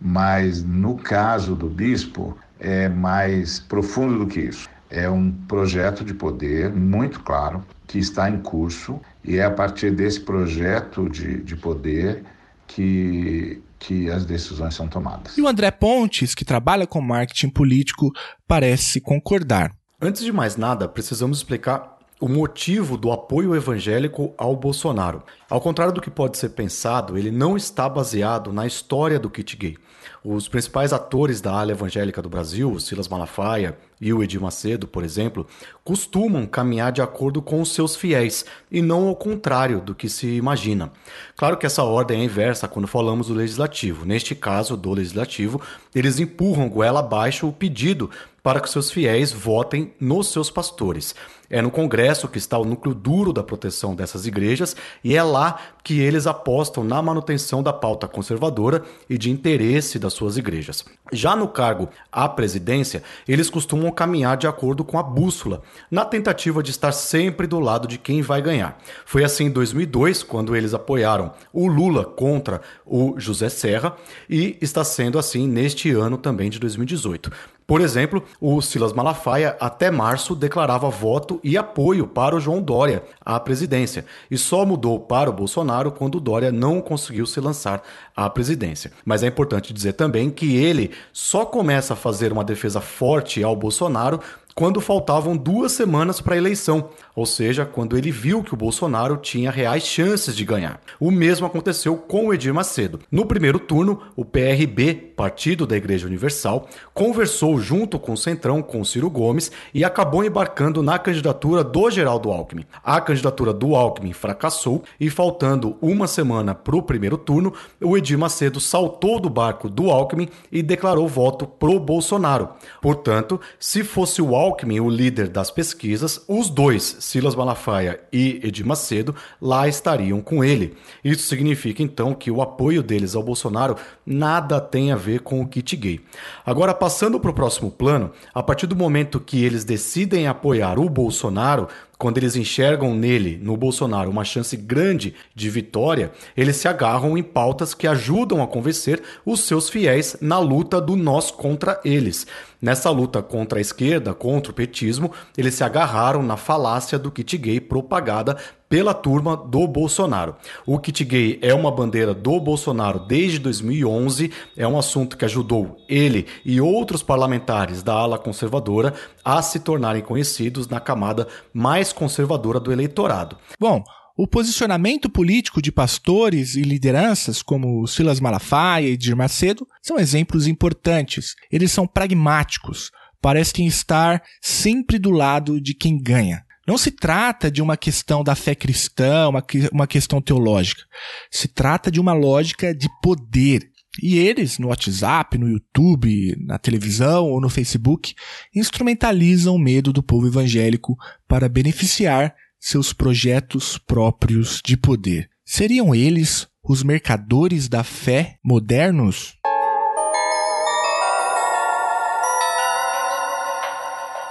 mas no caso do bispo é mais profundo do que isso. É um projeto de poder muito claro que está em curso e é a partir desse projeto de, de poder que, que as decisões são tomadas. E o André Pontes, que trabalha com marketing político, parece concordar. Antes de mais nada, precisamos explicar o motivo do apoio evangélico ao Bolsonaro. Ao contrário do que pode ser pensado, ele não está baseado na história do kit gay. Os principais atores da ala evangélica do Brasil, Silas Malafaia e o Edir Macedo, por exemplo, costumam caminhar de acordo com os seus fiéis e não ao contrário do que se imagina. Claro que essa ordem é inversa quando falamos do legislativo. Neste caso, do legislativo, eles empurram goela abaixo o pedido para que seus fiéis votem nos seus pastores. É no Congresso que está o núcleo duro da proteção dessas igrejas e é lá que eles apostam na manutenção da pauta conservadora e de interesse das suas igrejas. Já no cargo à presidência, eles costumam caminhar de acordo com a bússola, na tentativa de estar sempre do lado de quem vai ganhar. Foi assim em 2002, quando eles apoiaram o Lula contra o José Serra, e está sendo assim neste ano também de 2018. Por exemplo, o Silas Malafaia até março declarava voto e apoio para o João Dória à presidência e só mudou para o Bolsonaro quando o Dória não conseguiu se lançar à presidência. Mas é importante dizer também que ele só começa a fazer uma defesa forte ao Bolsonaro quando faltavam duas semanas para a eleição, ou seja, quando ele viu que o Bolsonaro tinha reais chances de ganhar. O mesmo aconteceu com o Edir Macedo. No primeiro turno, o PRB, Partido da Igreja Universal, conversou junto com o Centrão, com o Ciro Gomes, e acabou embarcando na candidatura do Geraldo Alckmin. A candidatura do Alckmin fracassou e, faltando uma semana para o primeiro turno, o Edir Macedo saltou do barco do Alckmin e declarou voto pro Bolsonaro. Portanto, se fosse o Alckmin o líder das pesquisas, os dois, Silas Malafaia e Edir Macedo, lá estariam com ele. Isso significa então que o apoio deles ao Bolsonaro nada tem a ver com o kit gay. Agora, passando para o próximo plano, a partir do momento que eles decidem apoiar o Bolsonaro, quando eles enxergam nele, no Bolsonaro, uma chance grande de vitória, eles se agarram em pautas que ajudam a convencer os seus fiéis na luta do nós contra eles. Nessa luta contra a esquerda, contra o petismo, eles se agarraram na falácia do kit gay propagada pela turma do Bolsonaro. O kit gay é uma bandeira do Bolsonaro desde 2011, é um assunto que ajudou ele e outros parlamentares da ala conservadora a se tornarem conhecidos na camada mais conservadora do eleitorado. Bom, o posicionamento político de pastores e lideranças como Silas Malafaia e Dir Macedo são exemplos importantes. Eles são pragmáticos, parecem estar sempre do lado de quem ganha. Não se trata de uma questão da fé cristã, uma, uma questão teológica. Se trata de uma lógica de poder. E eles, no WhatsApp, no YouTube, na televisão ou no Facebook, instrumentalizam o medo do povo evangélico para beneficiar seus projetos próprios de poder. Seriam eles os mercadores da fé modernos?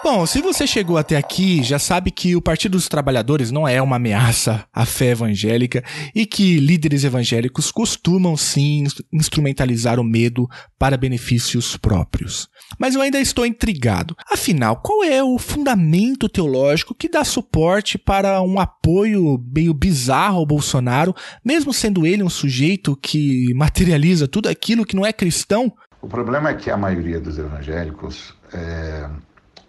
Bom, se você chegou até aqui, já sabe que o Partido dos Trabalhadores não é uma ameaça à fé evangélica e que líderes evangélicos costumam sim instrumentalizar o medo para benefícios próprios. Mas eu ainda estou intrigado. Afinal, qual é o fundamento teológico que dá suporte para um apoio meio bizarro ao Bolsonaro, mesmo sendo ele um sujeito que materializa tudo aquilo que não é cristão? O problema é que a maioria dos evangélicos é,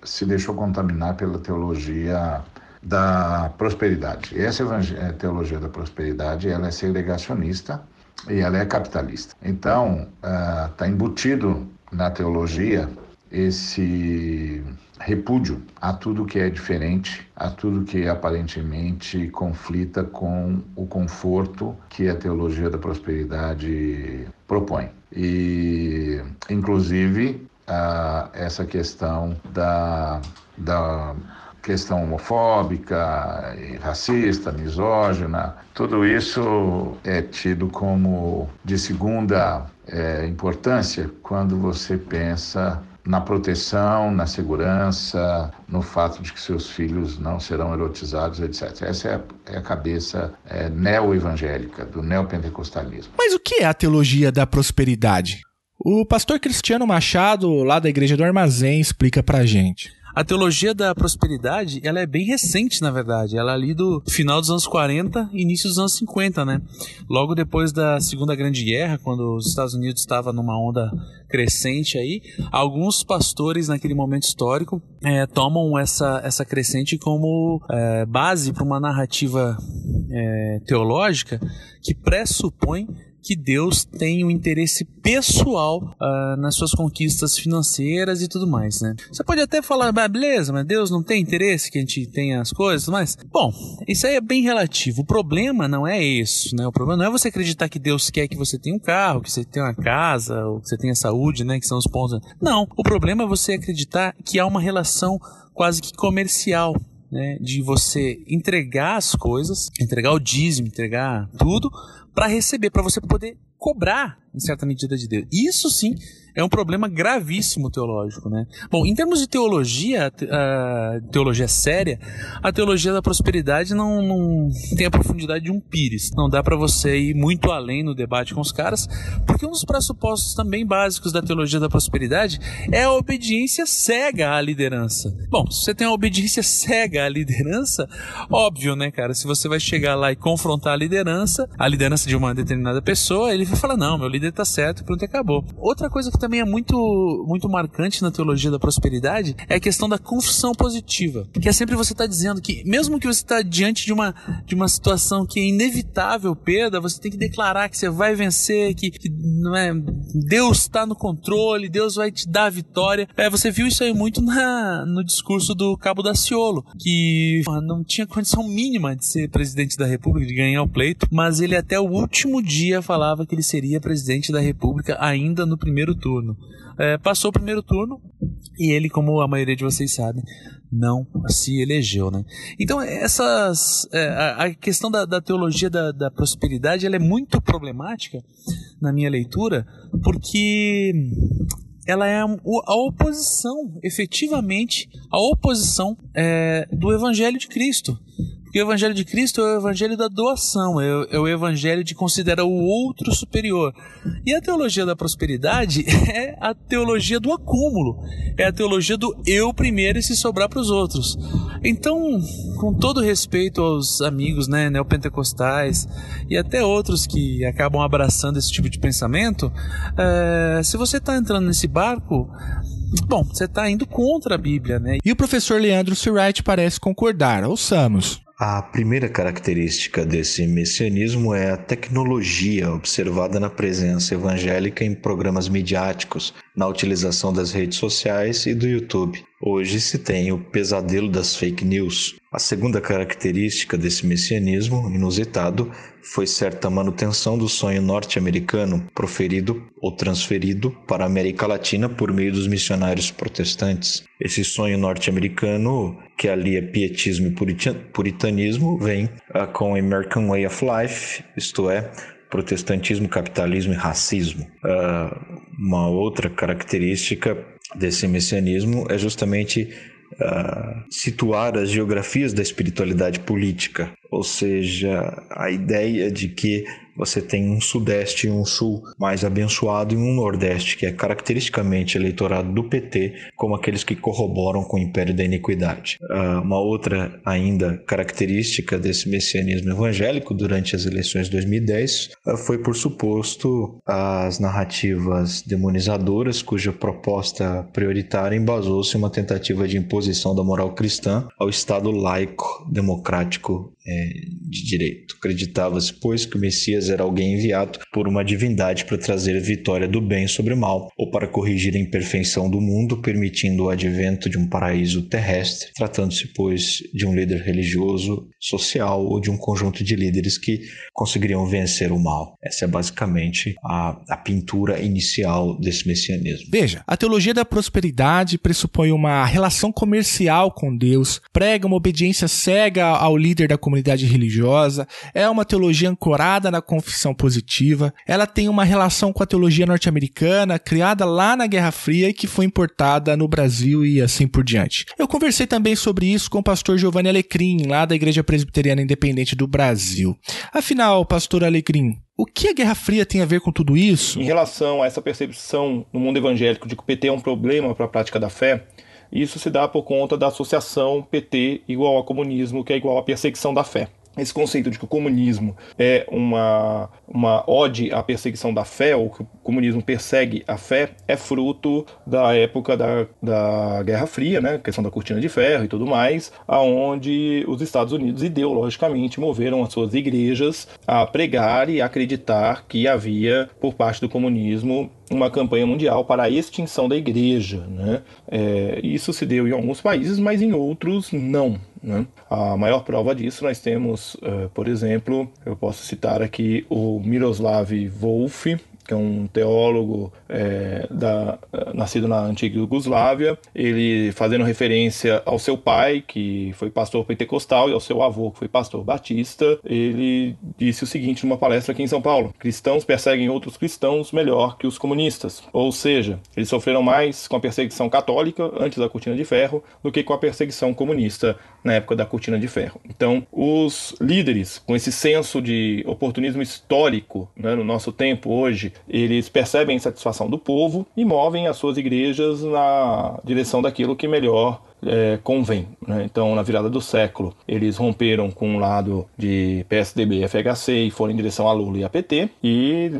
se deixou contaminar pela teologia da prosperidade. Essa é, teologia da prosperidade ela é segregacionista e ela é capitalista. Então, está uh, embutido na teologia esse repúdio a tudo que é diferente, a tudo que aparentemente conflita com o conforto que a teologia da prosperidade propõe. E, inclusive, essa questão da, da questão homofóbica, racista, misógina, tudo isso é tido como de segunda é, importância quando você pensa na proteção, na segurança, no fato de que seus filhos não serão erotizados, etc. Essa é a, é a cabeça é, neo-evangélica, do neopentecostalismo. Mas o que é a teologia da prosperidade? O pastor Cristiano Machado, lá da Igreja do Armazém, explica pra gente. A teologia da prosperidade, ela é bem recente, na verdade. Ela é ali do final dos anos 40 início dos anos 50, né? Logo depois da Segunda Grande Guerra, quando os Estados Unidos estava numa onda crescente aí, alguns pastores naquele momento histórico é, tomam essa, essa crescente como é, base para uma narrativa é, teológica que pressupõe que Deus tem um interesse pessoal uh, nas suas conquistas financeiras e tudo mais, né? Você pode até falar, ah, beleza, mas Deus não tem interesse que a gente tenha as coisas, mas bom, isso aí é bem relativo. O problema não é isso, né? O problema não é você acreditar que Deus quer que você tenha um carro, que você tenha uma casa, ou que você tenha saúde, né? Que são os pontos. Não, o problema é você acreditar que há uma relação quase que comercial né, de você entregar as coisas, entregar o dízimo, entregar tudo, para receber, para você poder cobrar em certa medida de Deus. Isso sim é um problema gravíssimo teológico, né? Bom, em termos de teologia, a teologia séria, a teologia da prosperidade não, não tem a profundidade de um pires. Não dá para você ir muito além no debate com os caras, porque um dos pressupostos também básicos da teologia da prosperidade é a obediência cega à liderança. Bom, se você tem a obediência cega à liderança, óbvio, né, cara? Se você vai chegar lá e confrontar a liderança, a liderança de uma determinada pessoa, ele vai falar: não, meu líder tá certo, pronto, acabou. Outra coisa que também é muito, muito marcante na teologia da prosperidade é a questão da confissão positiva. Que é sempre você estar tá dizendo que, mesmo que você está diante de uma, de uma situação que é inevitável perda, você tem que declarar que você vai vencer, que, que é, Deus está no controle, Deus vai te dar a vitória. É, você viu isso aí muito na, no discurso do Cabo da Ciolo, que não tinha condição mínima de ser presidente da República, de ganhar o pleito, mas ele até o último dia falava que ele seria presidente da República ainda no primeiro turno turno. É, passou o primeiro turno e ele, como a maioria de vocês sabe, não se elegeu, né? Então essas é, a, a, questão da, da teologia da, da, prosperidade ela é muito problemática na minha leitura porque ela é a oposição, efetivamente, a oposição é, do Evangelho de Cristo. Porque o evangelho de Cristo é o evangelho da doação, é o, é o evangelho de considerar o outro superior. E a teologia da prosperidade é a teologia do acúmulo, é a teologia do eu primeiro e se sobrar para os outros. Então, com todo respeito aos amigos né, neopentecostais e até outros que acabam abraçando esse tipo de pensamento, é, se você está entrando nesse barco, Bom, você está indo contra a Bíblia, né? E o professor Leandro Surratt parece concordar. Ouçamos. A primeira característica desse messianismo é a tecnologia observada na presença evangélica em programas midiáticos, na utilização das redes sociais e do YouTube. Hoje se tem o pesadelo das fake news. A segunda característica desse messianismo inusitado foi certa manutenção do sonho norte-americano proferido ou transferido para a América Latina por meio dos missionários protestantes. Esse sonho norte-americano, que ali é pietismo e puritanismo, vem uh, com American Way of Life, isto é, protestantismo, capitalismo e racismo. Uh, uma outra característica desse messianismo é justamente uh, situar as geografias da espiritualidade política, ou seja, a ideia de que você tem um sudeste e um sul mais abençoado e um nordeste que é caracteristicamente eleitorado do PT como aqueles que corroboram com o império da iniquidade. Uh, uma outra ainda característica desse messianismo evangélico durante as eleições de 2010 uh, foi por suposto as narrativas demonizadoras cuja proposta prioritária embasou-se em uma tentativa de imposição da moral cristã ao Estado laico democrático é, de direito. Acreditava-se, pois, que o Messias era alguém enviado por uma divindade para trazer a vitória do bem sobre o mal, ou para corrigir a imperfeição do mundo, permitindo o advento de um paraíso terrestre, tratando-se, pois, de um líder religioso, social ou de um conjunto de líderes que conseguiriam vencer o mal. Essa é basicamente a, a pintura inicial desse messianismo. Veja, a teologia da prosperidade pressupõe uma relação comercial com Deus, prega uma obediência cega ao líder da comunidade religiosa, é uma teologia ancorada na confissão positiva, ela tem uma relação com a teologia norte-americana, criada lá na Guerra Fria e que foi importada no Brasil e assim por diante. Eu conversei também sobre isso com o pastor Giovanni Alecrim, lá da Igreja Presbiteriana Independente do Brasil. Afinal, pastor Alecrim, o que a Guerra Fria tem a ver com tudo isso? Em relação a essa percepção no mundo evangélico de que o PT é um problema para a prática da fé, isso se dá por conta da associação PT igual ao comunismo, que é igual à perseguição da fé. esse conceito de que o comunismo é uma, uma ode à perseguição da fé, ou que o comunismo persegue a fé, é fruto da época da, da Guerra Fria, né, questão da cortina de ferro e tudo mais, aonde os Estados Unidos ideologicamente moveram as suas igrejas a pregar e acreditar que havia, por parte do comunismo, uma campanha mundial para a extinção da igreja. Né? É, isso se deu em alguns países, mas em outros não. Né? A maior prova disso nós temos, uh, por exemplo, eu posso citar aqui o Miroslav Wolf, que é um teólogo é, da, nascido na antiga Iugoslávia, ele fazendo referência ao seu pai, que foi pastor pentecostal, e ao seu avô, que foi pastor batista, ele disse o seguinte numa palestra aqui em São Paulo: cristãos perseguem outros cristãos melhor que os comunistas. Ou seja, eles sofreram mais com a perseguição católica antes da cortina de ferro do que com a perseguição comunista na época da cortina de ferro. Então, os líderes, com esse senso de oportunismo histórico né, no nosso tempo hoje, eles percebem a insatisfação do povo e movem as suas igrejas na direção daquilo que melhor é, convém. Né? Então, na virada do século, eles romperam com o lado de PSDB e FHC e foram em direção a Lula e a PT. E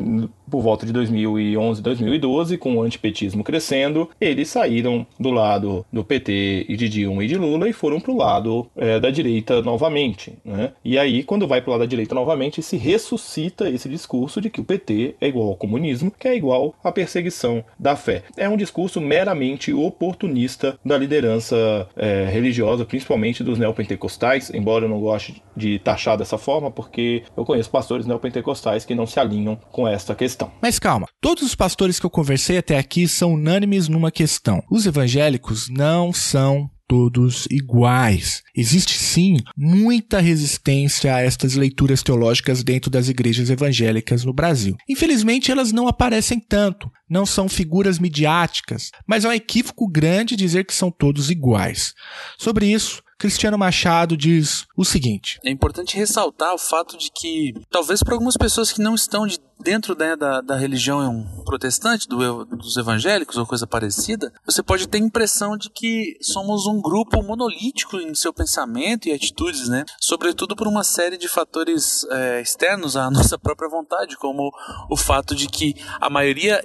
por volta de 2011, 2012, com o antipetismo crescendo, eles saíram do lado do PT e de Dilma e de Lula e foram para o lado é, da direita novamente. Né? E aí, quando vai para o lado da direita novamente, se ressuscita esse discurso de que o PT é igual ao comunismo, que é igual à perseguição da fé. É um discurso meramente oportunista da liderança é, religiosa, principalmente dos neopentecostais, embora eu não goste de taxar dessa forma, porque eu conheço pastores neopentecostais que não se alinham com esta questão questão. Mas calma, todos os pastores que eu conversei até aqui são unânimes numa questão. Os evangélicos não são todos iguais. Existe sim muita resistência a estas leituras teológicas dentro das igrejas evangélicas no Brasil. Infelizmente, elas não aparecem tanto, não são figuras midiáticas, mas é um equívoco grande dizer que são todos iguais. Sobre isso, Cristiano Machado diz o seguinte: É importante ressaltar o fato de que, talvez para algumas pessoas que não estão de dentro né, da, da religião protestante, do, dos evangélicos ou coisa parecida, você pode ter a impressão de que somos um grupo monolítico em seu pensamento e atitudes, né? Sobretudo por uma série de fatores é, externos à nossa própria vontade, como o fato de que a maioria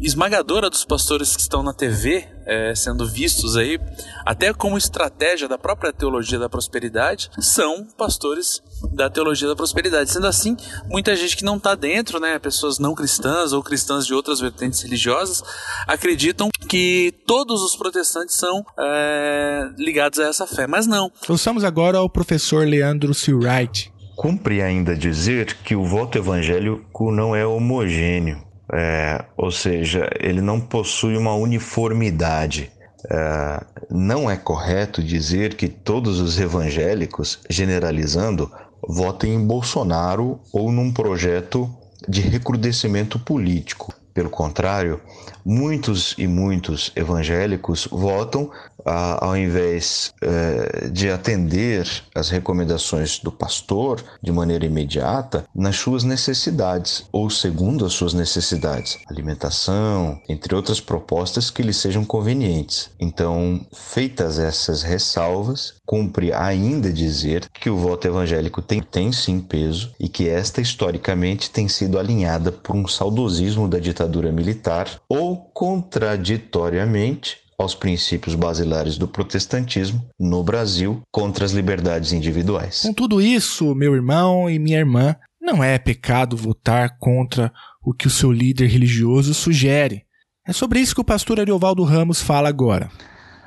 esmagadora dos pastores que estão na TV é, sendo vistos aí, até como estratégia da própria teologia da prosperidade, são pastores da teologia da prosperidade. Sendo assim, muita gente que não está dentro, né, pessoas não cristãs ou cristãs de outras vertentes religiosas, acreditam que todos os protestantes são é, ligados a essa fé, mas não. Ouçamos agora ao professor Leandro Silwright. Cumpre ainda dizer que o voto evangélico não é homogêneo. É, ou seja, ele não possui uma uniformidade. É, não é correto dizer que todos os evangélicos, generalizando, votem em Bolsonaro ou num projeto de recrudescimento político. Pelo contrário, muitos e muitos evangélicos votam ah, ao invés eh, de atender as recomendações do pastor de maneira imediata nas suas necessidades ou segundo as suas necessidades, alimentação, entre outras propostas que lhes sejam convenientes. Então, feitas essas ressalvas, cumpre ainda dizer que o voto evangélico tem, tem sim peso e que esta historicamente tem sido alinhada por um saudosismo da ditadura militar ou contraditoriamente aos princípios basilares do protestantismo no Brasil contra as liberdades individuais. Com tudo isso, meu irmão e minha irmã, não é pecado votar contra o que o seu líder religioso sugere. É sobre isso que o pastor Ariovaldo Ramos fala agora.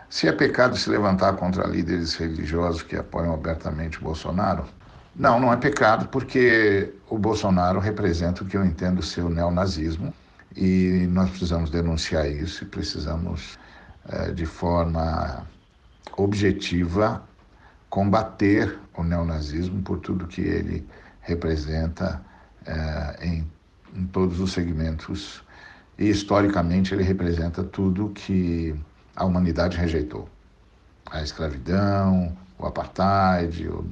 Se é pecado se levantar contra líderes religiosos que apoiam abertamente o Bolsonaro, não, não é pecado, porque o Bolsonaro representa o que eu entendo ser o neonazismo, e nós precisamos denunciar isso e precisamos, de forma objetiva, combater o neonazismo por tudo que ele representa é, em, em todos os segmentos. E, historicamente, ele representa tudo que a humanidade rejeitou: a escravidão, o apartheid, o,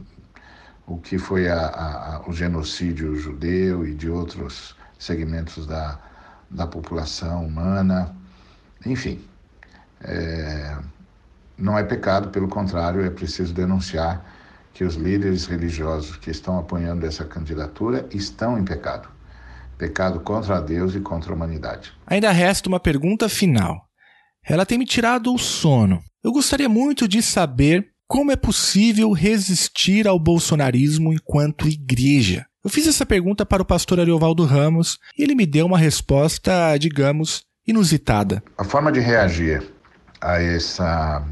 o que foi a, a, o genocídio judeu e de outros segmentos da, da população humana, enfim. É, não é pecado, pelo contrário, é preciso denunciar que os líderes religiosos que estão apoiando essa candidatura estão em pecado. Pecado contra Deus e contra a humanidade. Ainda resta uma pergunta final. Ela tem me tirado o sono. Eu gostaria muito de saber como é possível resistir ao bolsonarismo enquanto igreja. Eu fiz essa pergunta para o pastor Ariovaldo Ramos e ele me deu uma resposta, digamos, inusitada. A forma de reagir a essa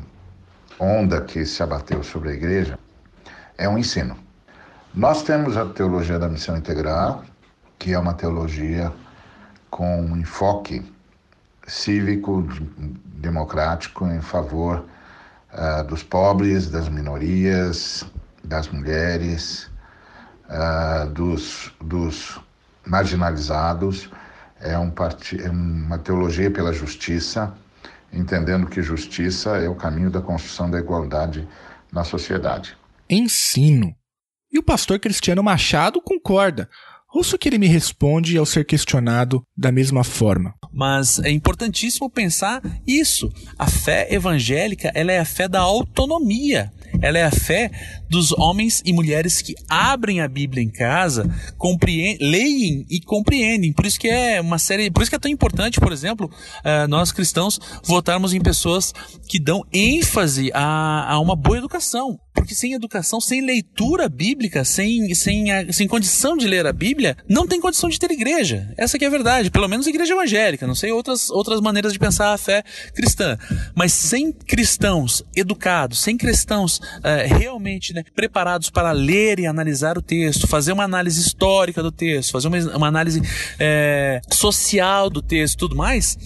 onda que se abateu sobre a igreja é um ensino. Nós temos a teologia da missão integral, que é uma teologia com um enfoque cívico, democrático em favor uh, dos pobres, das minorias, das mulheres, uh, dos, dos marginalizados. É, um part... é uma teologia pela justiça, entendendo que justiça é o caminho da construção da igualdade na sociedade ensino. E o pastor Cristiano Machado concorda. Ouça o que ele me responde ao ser questionado da mesma forma. Mas é importantíssimo pensar isso. A fé evangélica ela é a fé da autonomia. Ela é a fé dos homens e mulheres que abrem a Bíblia em casa, leem e compreendem. Por isso que é uma série, por isso que é tão importante, por exemplo, uh, nós cristãos votarmos em pessoas que dão ênfase a, a uma boa educação. Porque sem educação, sem leitura bíblica, sem, sem, a, sem condição de ler a Bíblia, não tem condição de ter igreja. Essa que é a verdade. Pelo menos igreja evangélica. Não sei outras, outras maneiras de pensar a fé cristã. Mas sem cristãos educados, sem cristãos uh, realmente né, preparados para ler e analisar o texto, fazer uma análise histórica do texto, fazer uma, uma análise é, social do texto e tudo mais,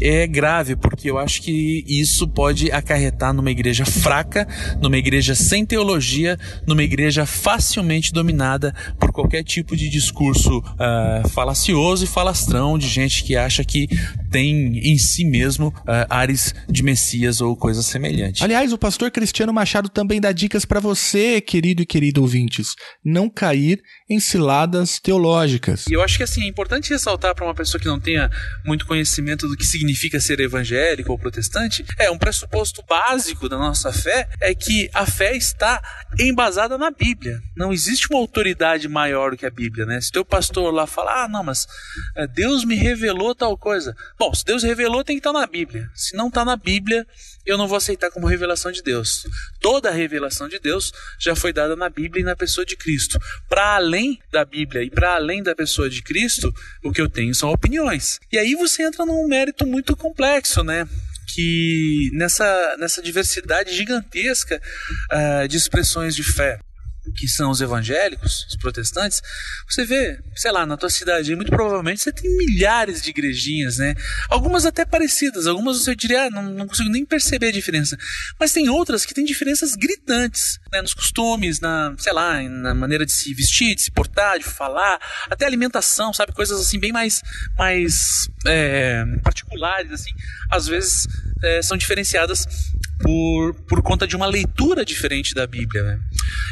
é grave, porque eu acho que isso pode acarretar numa igreja fraca, numa igreja sem teologia, numa igreja facilmente dominada por qualquer tipo de discurso uh, falacioso e falastrão de gente que acha que tem em si mesmo uh, ares de Messias ou coisa semelhante. Aliás, o pastor Cristiano Machado também dá dicas para você, querido e querido ouvintes, não cair em ciladas teológicas. E eu acho que assim, é importante ressaltar para uma pessoa que não tenha muito conhecimento do que significa ser evangélico ou protestante, é um pressuposto básico da nossa fé é que a fé está embasada na Bíblia. Não existe uma autoridade maior do que a Bíblia, né? Se teu pastor lá falar, ah, não, mas eh, Deus me revelou tal coisa. Bom, se Deus revelou, tem que estar na Bíblia. Se não está na Bíblia, eu não vou aceitar como revelação de Deus. Toda a revelação de Deus já foi dada na Bíblia e na pessoa de Cristo. Para além da Bíblia e para além da pessoa de Cristo, o que eu tenho são opiniões. E aí você entra num mérito muito complexo, né? Que nessa, nessa diversidade gigantesca uh, de expressões de fé que são os evangélicos, os protestantes, você vê, sei lá, na tua cidade, muito provavelmente você tem milhares de igrejinhas, né? Algumas até parecidas, algumas você diria, ah, não, não consigo nem perceber a diferença. Mas tem outras que têm diferenças gritantes, né? Nos costumes, na, sei lá, na maneira de se vestir, de se portar, de falar, até alimentação, sabe? Coisas assim bem mais, mais é, particulares, assim. Às vezes é, são diferenciadas por, por conta de uma leitura diferente da Bíblia. Né?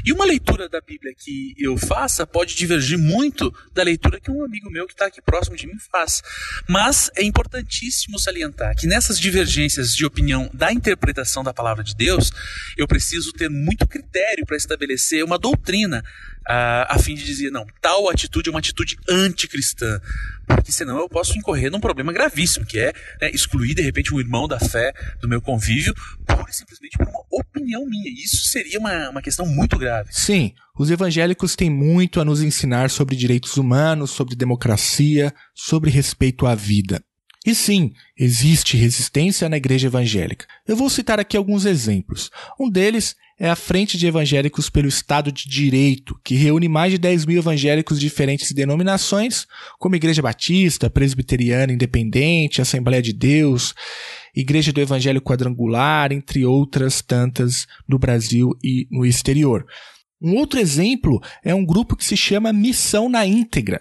E uma leitura da Bíblia que eu faça pode divergir muito da leitura que um amigo meu que está aqui próximo de mim faz. Mas é importantíssimo salientar que nessas divergências de opinião da interpretação da palavra de Deus, eu preciso ter muito critério para estabelecer uma doutrina a, a fim de dizer, não, tal atitude é uma atitude anticristã. Porque senão eu posso incorrer num problema gravíssimo, que é né, excluir de repente um irmão da fé do meu convívio, pura e simplesmente por uma opinião minha. Isso seria uma, uma questão muito grave. Sim, os evangélicos têm muito a nos ensinar sobre direitos humanos, sobre democracia, sobre respeito à vida. E sim, existe resistência na igreja evangélica. Eu vou citar aqui alguns exemplos. Um deles é a Frente de Evangélicos pelo Estado de Direito, que reúne mais de 10 mil evangélicos de diferentes denominações, como Igreja Batista, Presbiteriana Independente, Assembleia de Deus, Igreja do Evangelho Quadrangular, entre outras tantas no Brasil e no exterior. Um outro exemplo é um grupo que se chama Missão na Íntegra.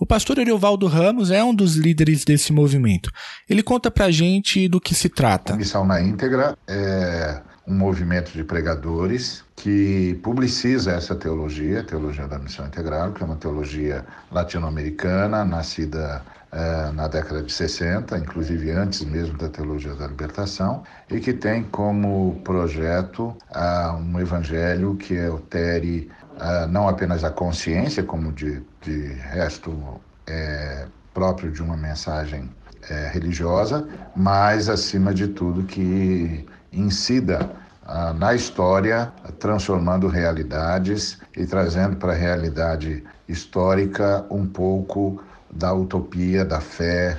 O pastor Ariovaldo Ramos é um dos líderes desse movimento. Ele conta pra gente do que se trata. A Missão na Íntegra é um movimento de pregadores que publiciza essa teologia, a teologia da missão integral, que é uma teologia latino-americana, nascida eh, na década de 60, inclusive antes mesmo da teologia da libertação, e que tem como projeto uh, um evangelho que altere uh, não apenas a consciência, como de, de resto é próprio de uma mensagem é, religiosa, mas, acima de tudo, que incida ah, na história, transformando realidades e trazendo para a realidade histórica um pouco da utopia, da fé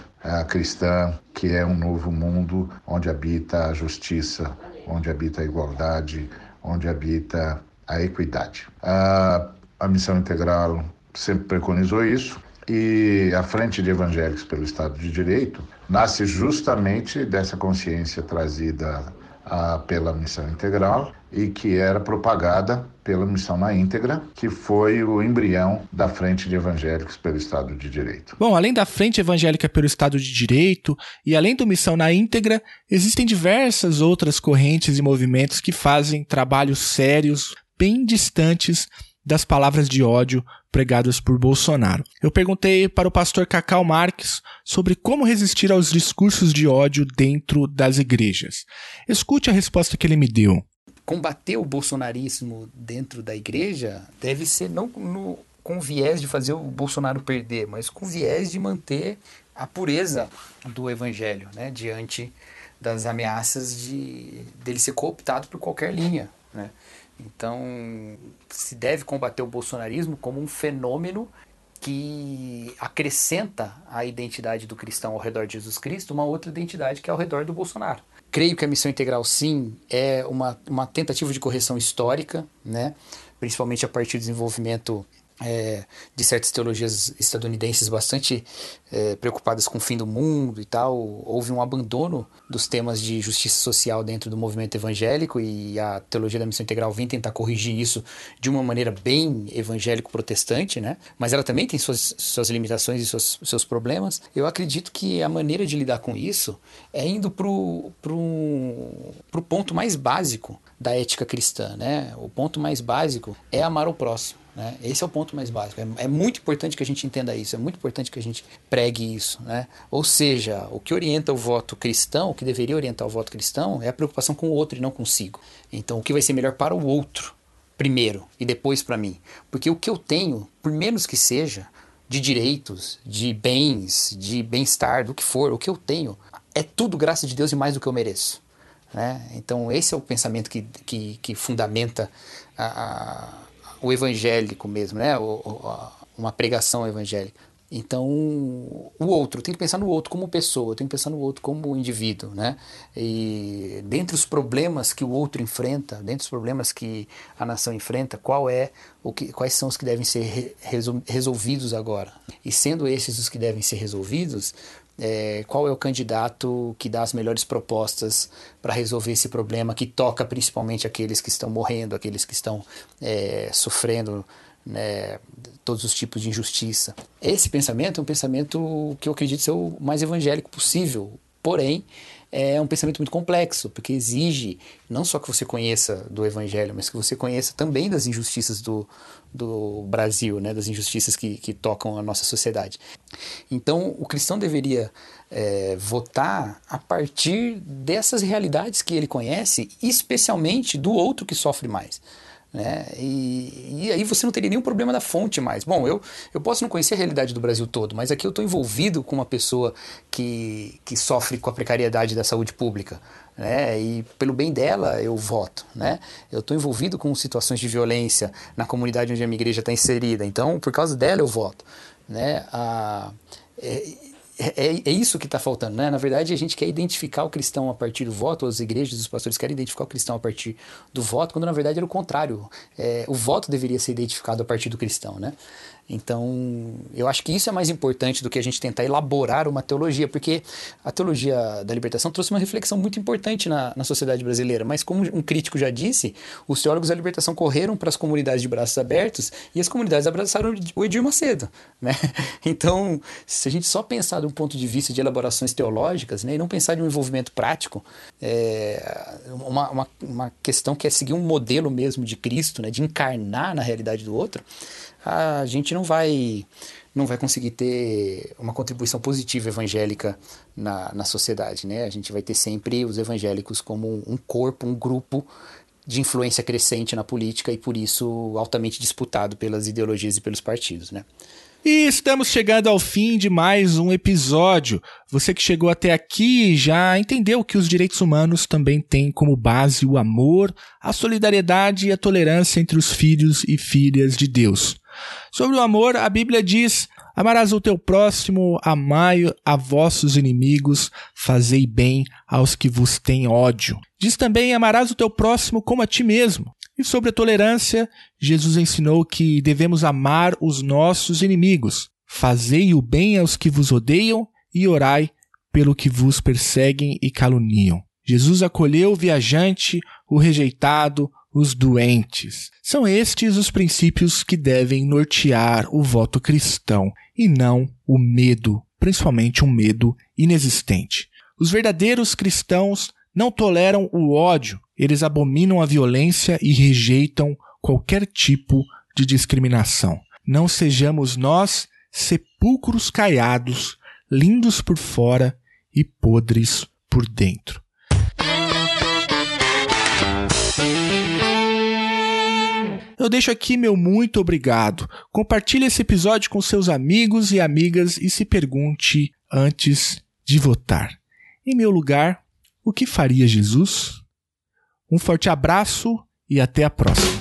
cristã, que é um novo mundo onde habita a justiça, onde habita a igualdade, onde habita a equidade. Ah, a missão integral sempre preconizou isso e a Frente de Evangélicos pelo Estado de Direito nasce justamente dessa consciência trazida ah, pela Missão Integral e que era propagada pela Missão na Íntegra, que foi o embrião da Frente de Evangélicos pelo Estado de Direito. Bom, além da Frente Evangélica pelo Estado de Direito e além do Missão na Íntegra, existem diversas outras correntes e movimentos que fazem trabalhos sérios, bem distantes das palavras de ódio pregadas por Bolsonaro. Eu perguntei para o pastor Cacau Marques sobre como resistir aos discursos de ódio dentro das igrejas. Escute a resposta que ele me deu. Combater o bolsonarismo dentro da igreja deve ser não no, com viés de fazer o Bolsonaro perder, mas com viés de manter a pureza do evangelho, né, diante das ameaças de dele ser cooptado por qualquer linha, né? Então, se deve combater o bolsonarismo como um fenômeno que acrescenta à identidade do cristão ao redor de Jesus Cristo uma outra identidade que é ao redor do Bolsonaro. Creio que a missão integral, sim, é uma, uma tentativa de correção histórica, né? principalmente a partir do desenvolvimento é, de certas teologias estadunidenses bastante é, preocupadas com o fim do mundo e tal. Houve um abandono dos temas de justiça social dentro do movimento evangélico e a teologia da missão integral vem tentar corrigir isso de uma maneira bem evangélico-protestante, né? Mas ela também tem suas, suas limitações e suas, seus problemas. Eu acredito que a maneira de lidar com isso é indo para o pro, pro ponto mais básico da ética cristã, né? O ponto mais básico é amar o próximo. Né? Esse é o ponto mais básico. É, é, muito importante que a gente entenda isso, é muito importante que a gente pregue isso. Né? Ou seja, o que orienta o voto cristão, o que deveria orientar o voto cristão, é a preocupação com o outro e não consigo. Então, o que vai ser melhor para o outro, primeiro, e depois para mim. Porque o que eu tenho, por menos que seja, de direitos, de bens, de bem-estar, do que for, o que eu tenho, é tudo graça de Deus e mais do que eu mereço. Né? Então, esse é o pensamento que, que, que fundamenta a, a o evangélico mesmo, né? O, uma pregação evangélica. Então, o outro, tem que pensar no outro como pessoa, tem que pensar no outro como indivíduo, né? E dentre os problemas que o outro enfrenta, dentre os problemas que a nação enfrenta, qual é o que, quais são os que devem ser resolvidos agora? E sendo esses os que devem ser resolvidos, é, qual é o candidato que dá as melhores propostas para resolver esse problema que toca principalmente aqueles que estão morrendo, aqueles que estão é, sofrendo né, todos os tipos de injustiça. Esse pensamento é um pensamento que eu acredito ser o mais evangélico possível, porém é um pensamento muito complexo, porque exige não só que você conheça do Evangelho, mas que você conheça também das injustiças do, do Brasil, né, das injustiças que, que tocam a nossa sociedade. Então, o cristão deveria é, votar a partir dessas realidades que ele conhece, especialmente do outro que sofre mais. Né? E, e, aí você não teria nenhum problema da fonte mais. Bom, eu, eu posso não conhecer a realidade do Brasil todo, mas aqui eu estou envolvido com uma pessoa que, que sofre com a precariedade da saúde pública. Né? E pelo bem dela eu voto. Né? Eu estou envolvido com situações de violência na comunidade onde a minha igreja está inserida, então por causa dela eu voto. Né? A, é, é, é, é isso que está faltando, né? Na verdade, a gente quer identificar o cristão a partir do voto, as igrejas, os pastores querem identificar o cristão a partir do voto, quando na verdade era o contrário. É, o voto deveria ser identificado a partir do cristão, né? Então, eu acho que isso é mais importante do que a gente tentar elaborar uma teologia, porque a teologia da libertação trouxe uma reflexão muito importante na, na sociedade brasileira. Mas, como um crítico já disse, os teólogos da libertação correram para as comunidades de braços abertos e as comunidades abraçaram o Edir Macedo. Né? Então, se a gente só pensar de um ponto de vista de elaborações teológicas né, e não pensar de um envolvimento prático, é uma, uma, uma questão que é seguir um modelo mesmo de Cristo, né, de encarnar na realidade do outro, a gente não vai não vai conseguir ter uma contribuição positiva evangélica na, na sociedade, né? A gente vai ter sempre os evangélicos como um corpo, um grupo de influência crescente na política e por isso altamente disputado pelas ideologias e pelos partidos, né? E estamos chegando ao fim de mais um episódio. Você que chegou até aqui já entendeu que os direitos humanos também têm como base o amor, a solidariedade e a tolerância entre os filhos e filhas de Deus. Sobre o amor, a Bíblia diz: Amarás o teu próximo, amai a vossos inimigos, fazei bem aos que vos têm ódio. Diz também: Amarás o teu próximo como a ti mesmo. E sobre a tolerância, Jesus ensinou que devemos amar os nossos inimigos. Fazei o bem aos que vos odeiam e orai pelo que vos perseguem e caluniam. Jesus acolheu o viajante, o rejeitado, os doentes. São estes os princípios que devem nortear o voto cristão e não o medo, principalmente um medo inexistente. Os verdadeiros cristãos não toleram o ódio, eles abominam a violência e rejeitam qualquer tipo de discriminação. Não sejamos nós sepulcros caiados, lindos por fora e podres por dentro. Eu deixo aqui meu muito obrigado. Compartilhe esse episódio com seus amigos e amigas e se pergunte antes de votar. Em meu lugar, o que faria Jesus? Um forte abraço e até a próxima.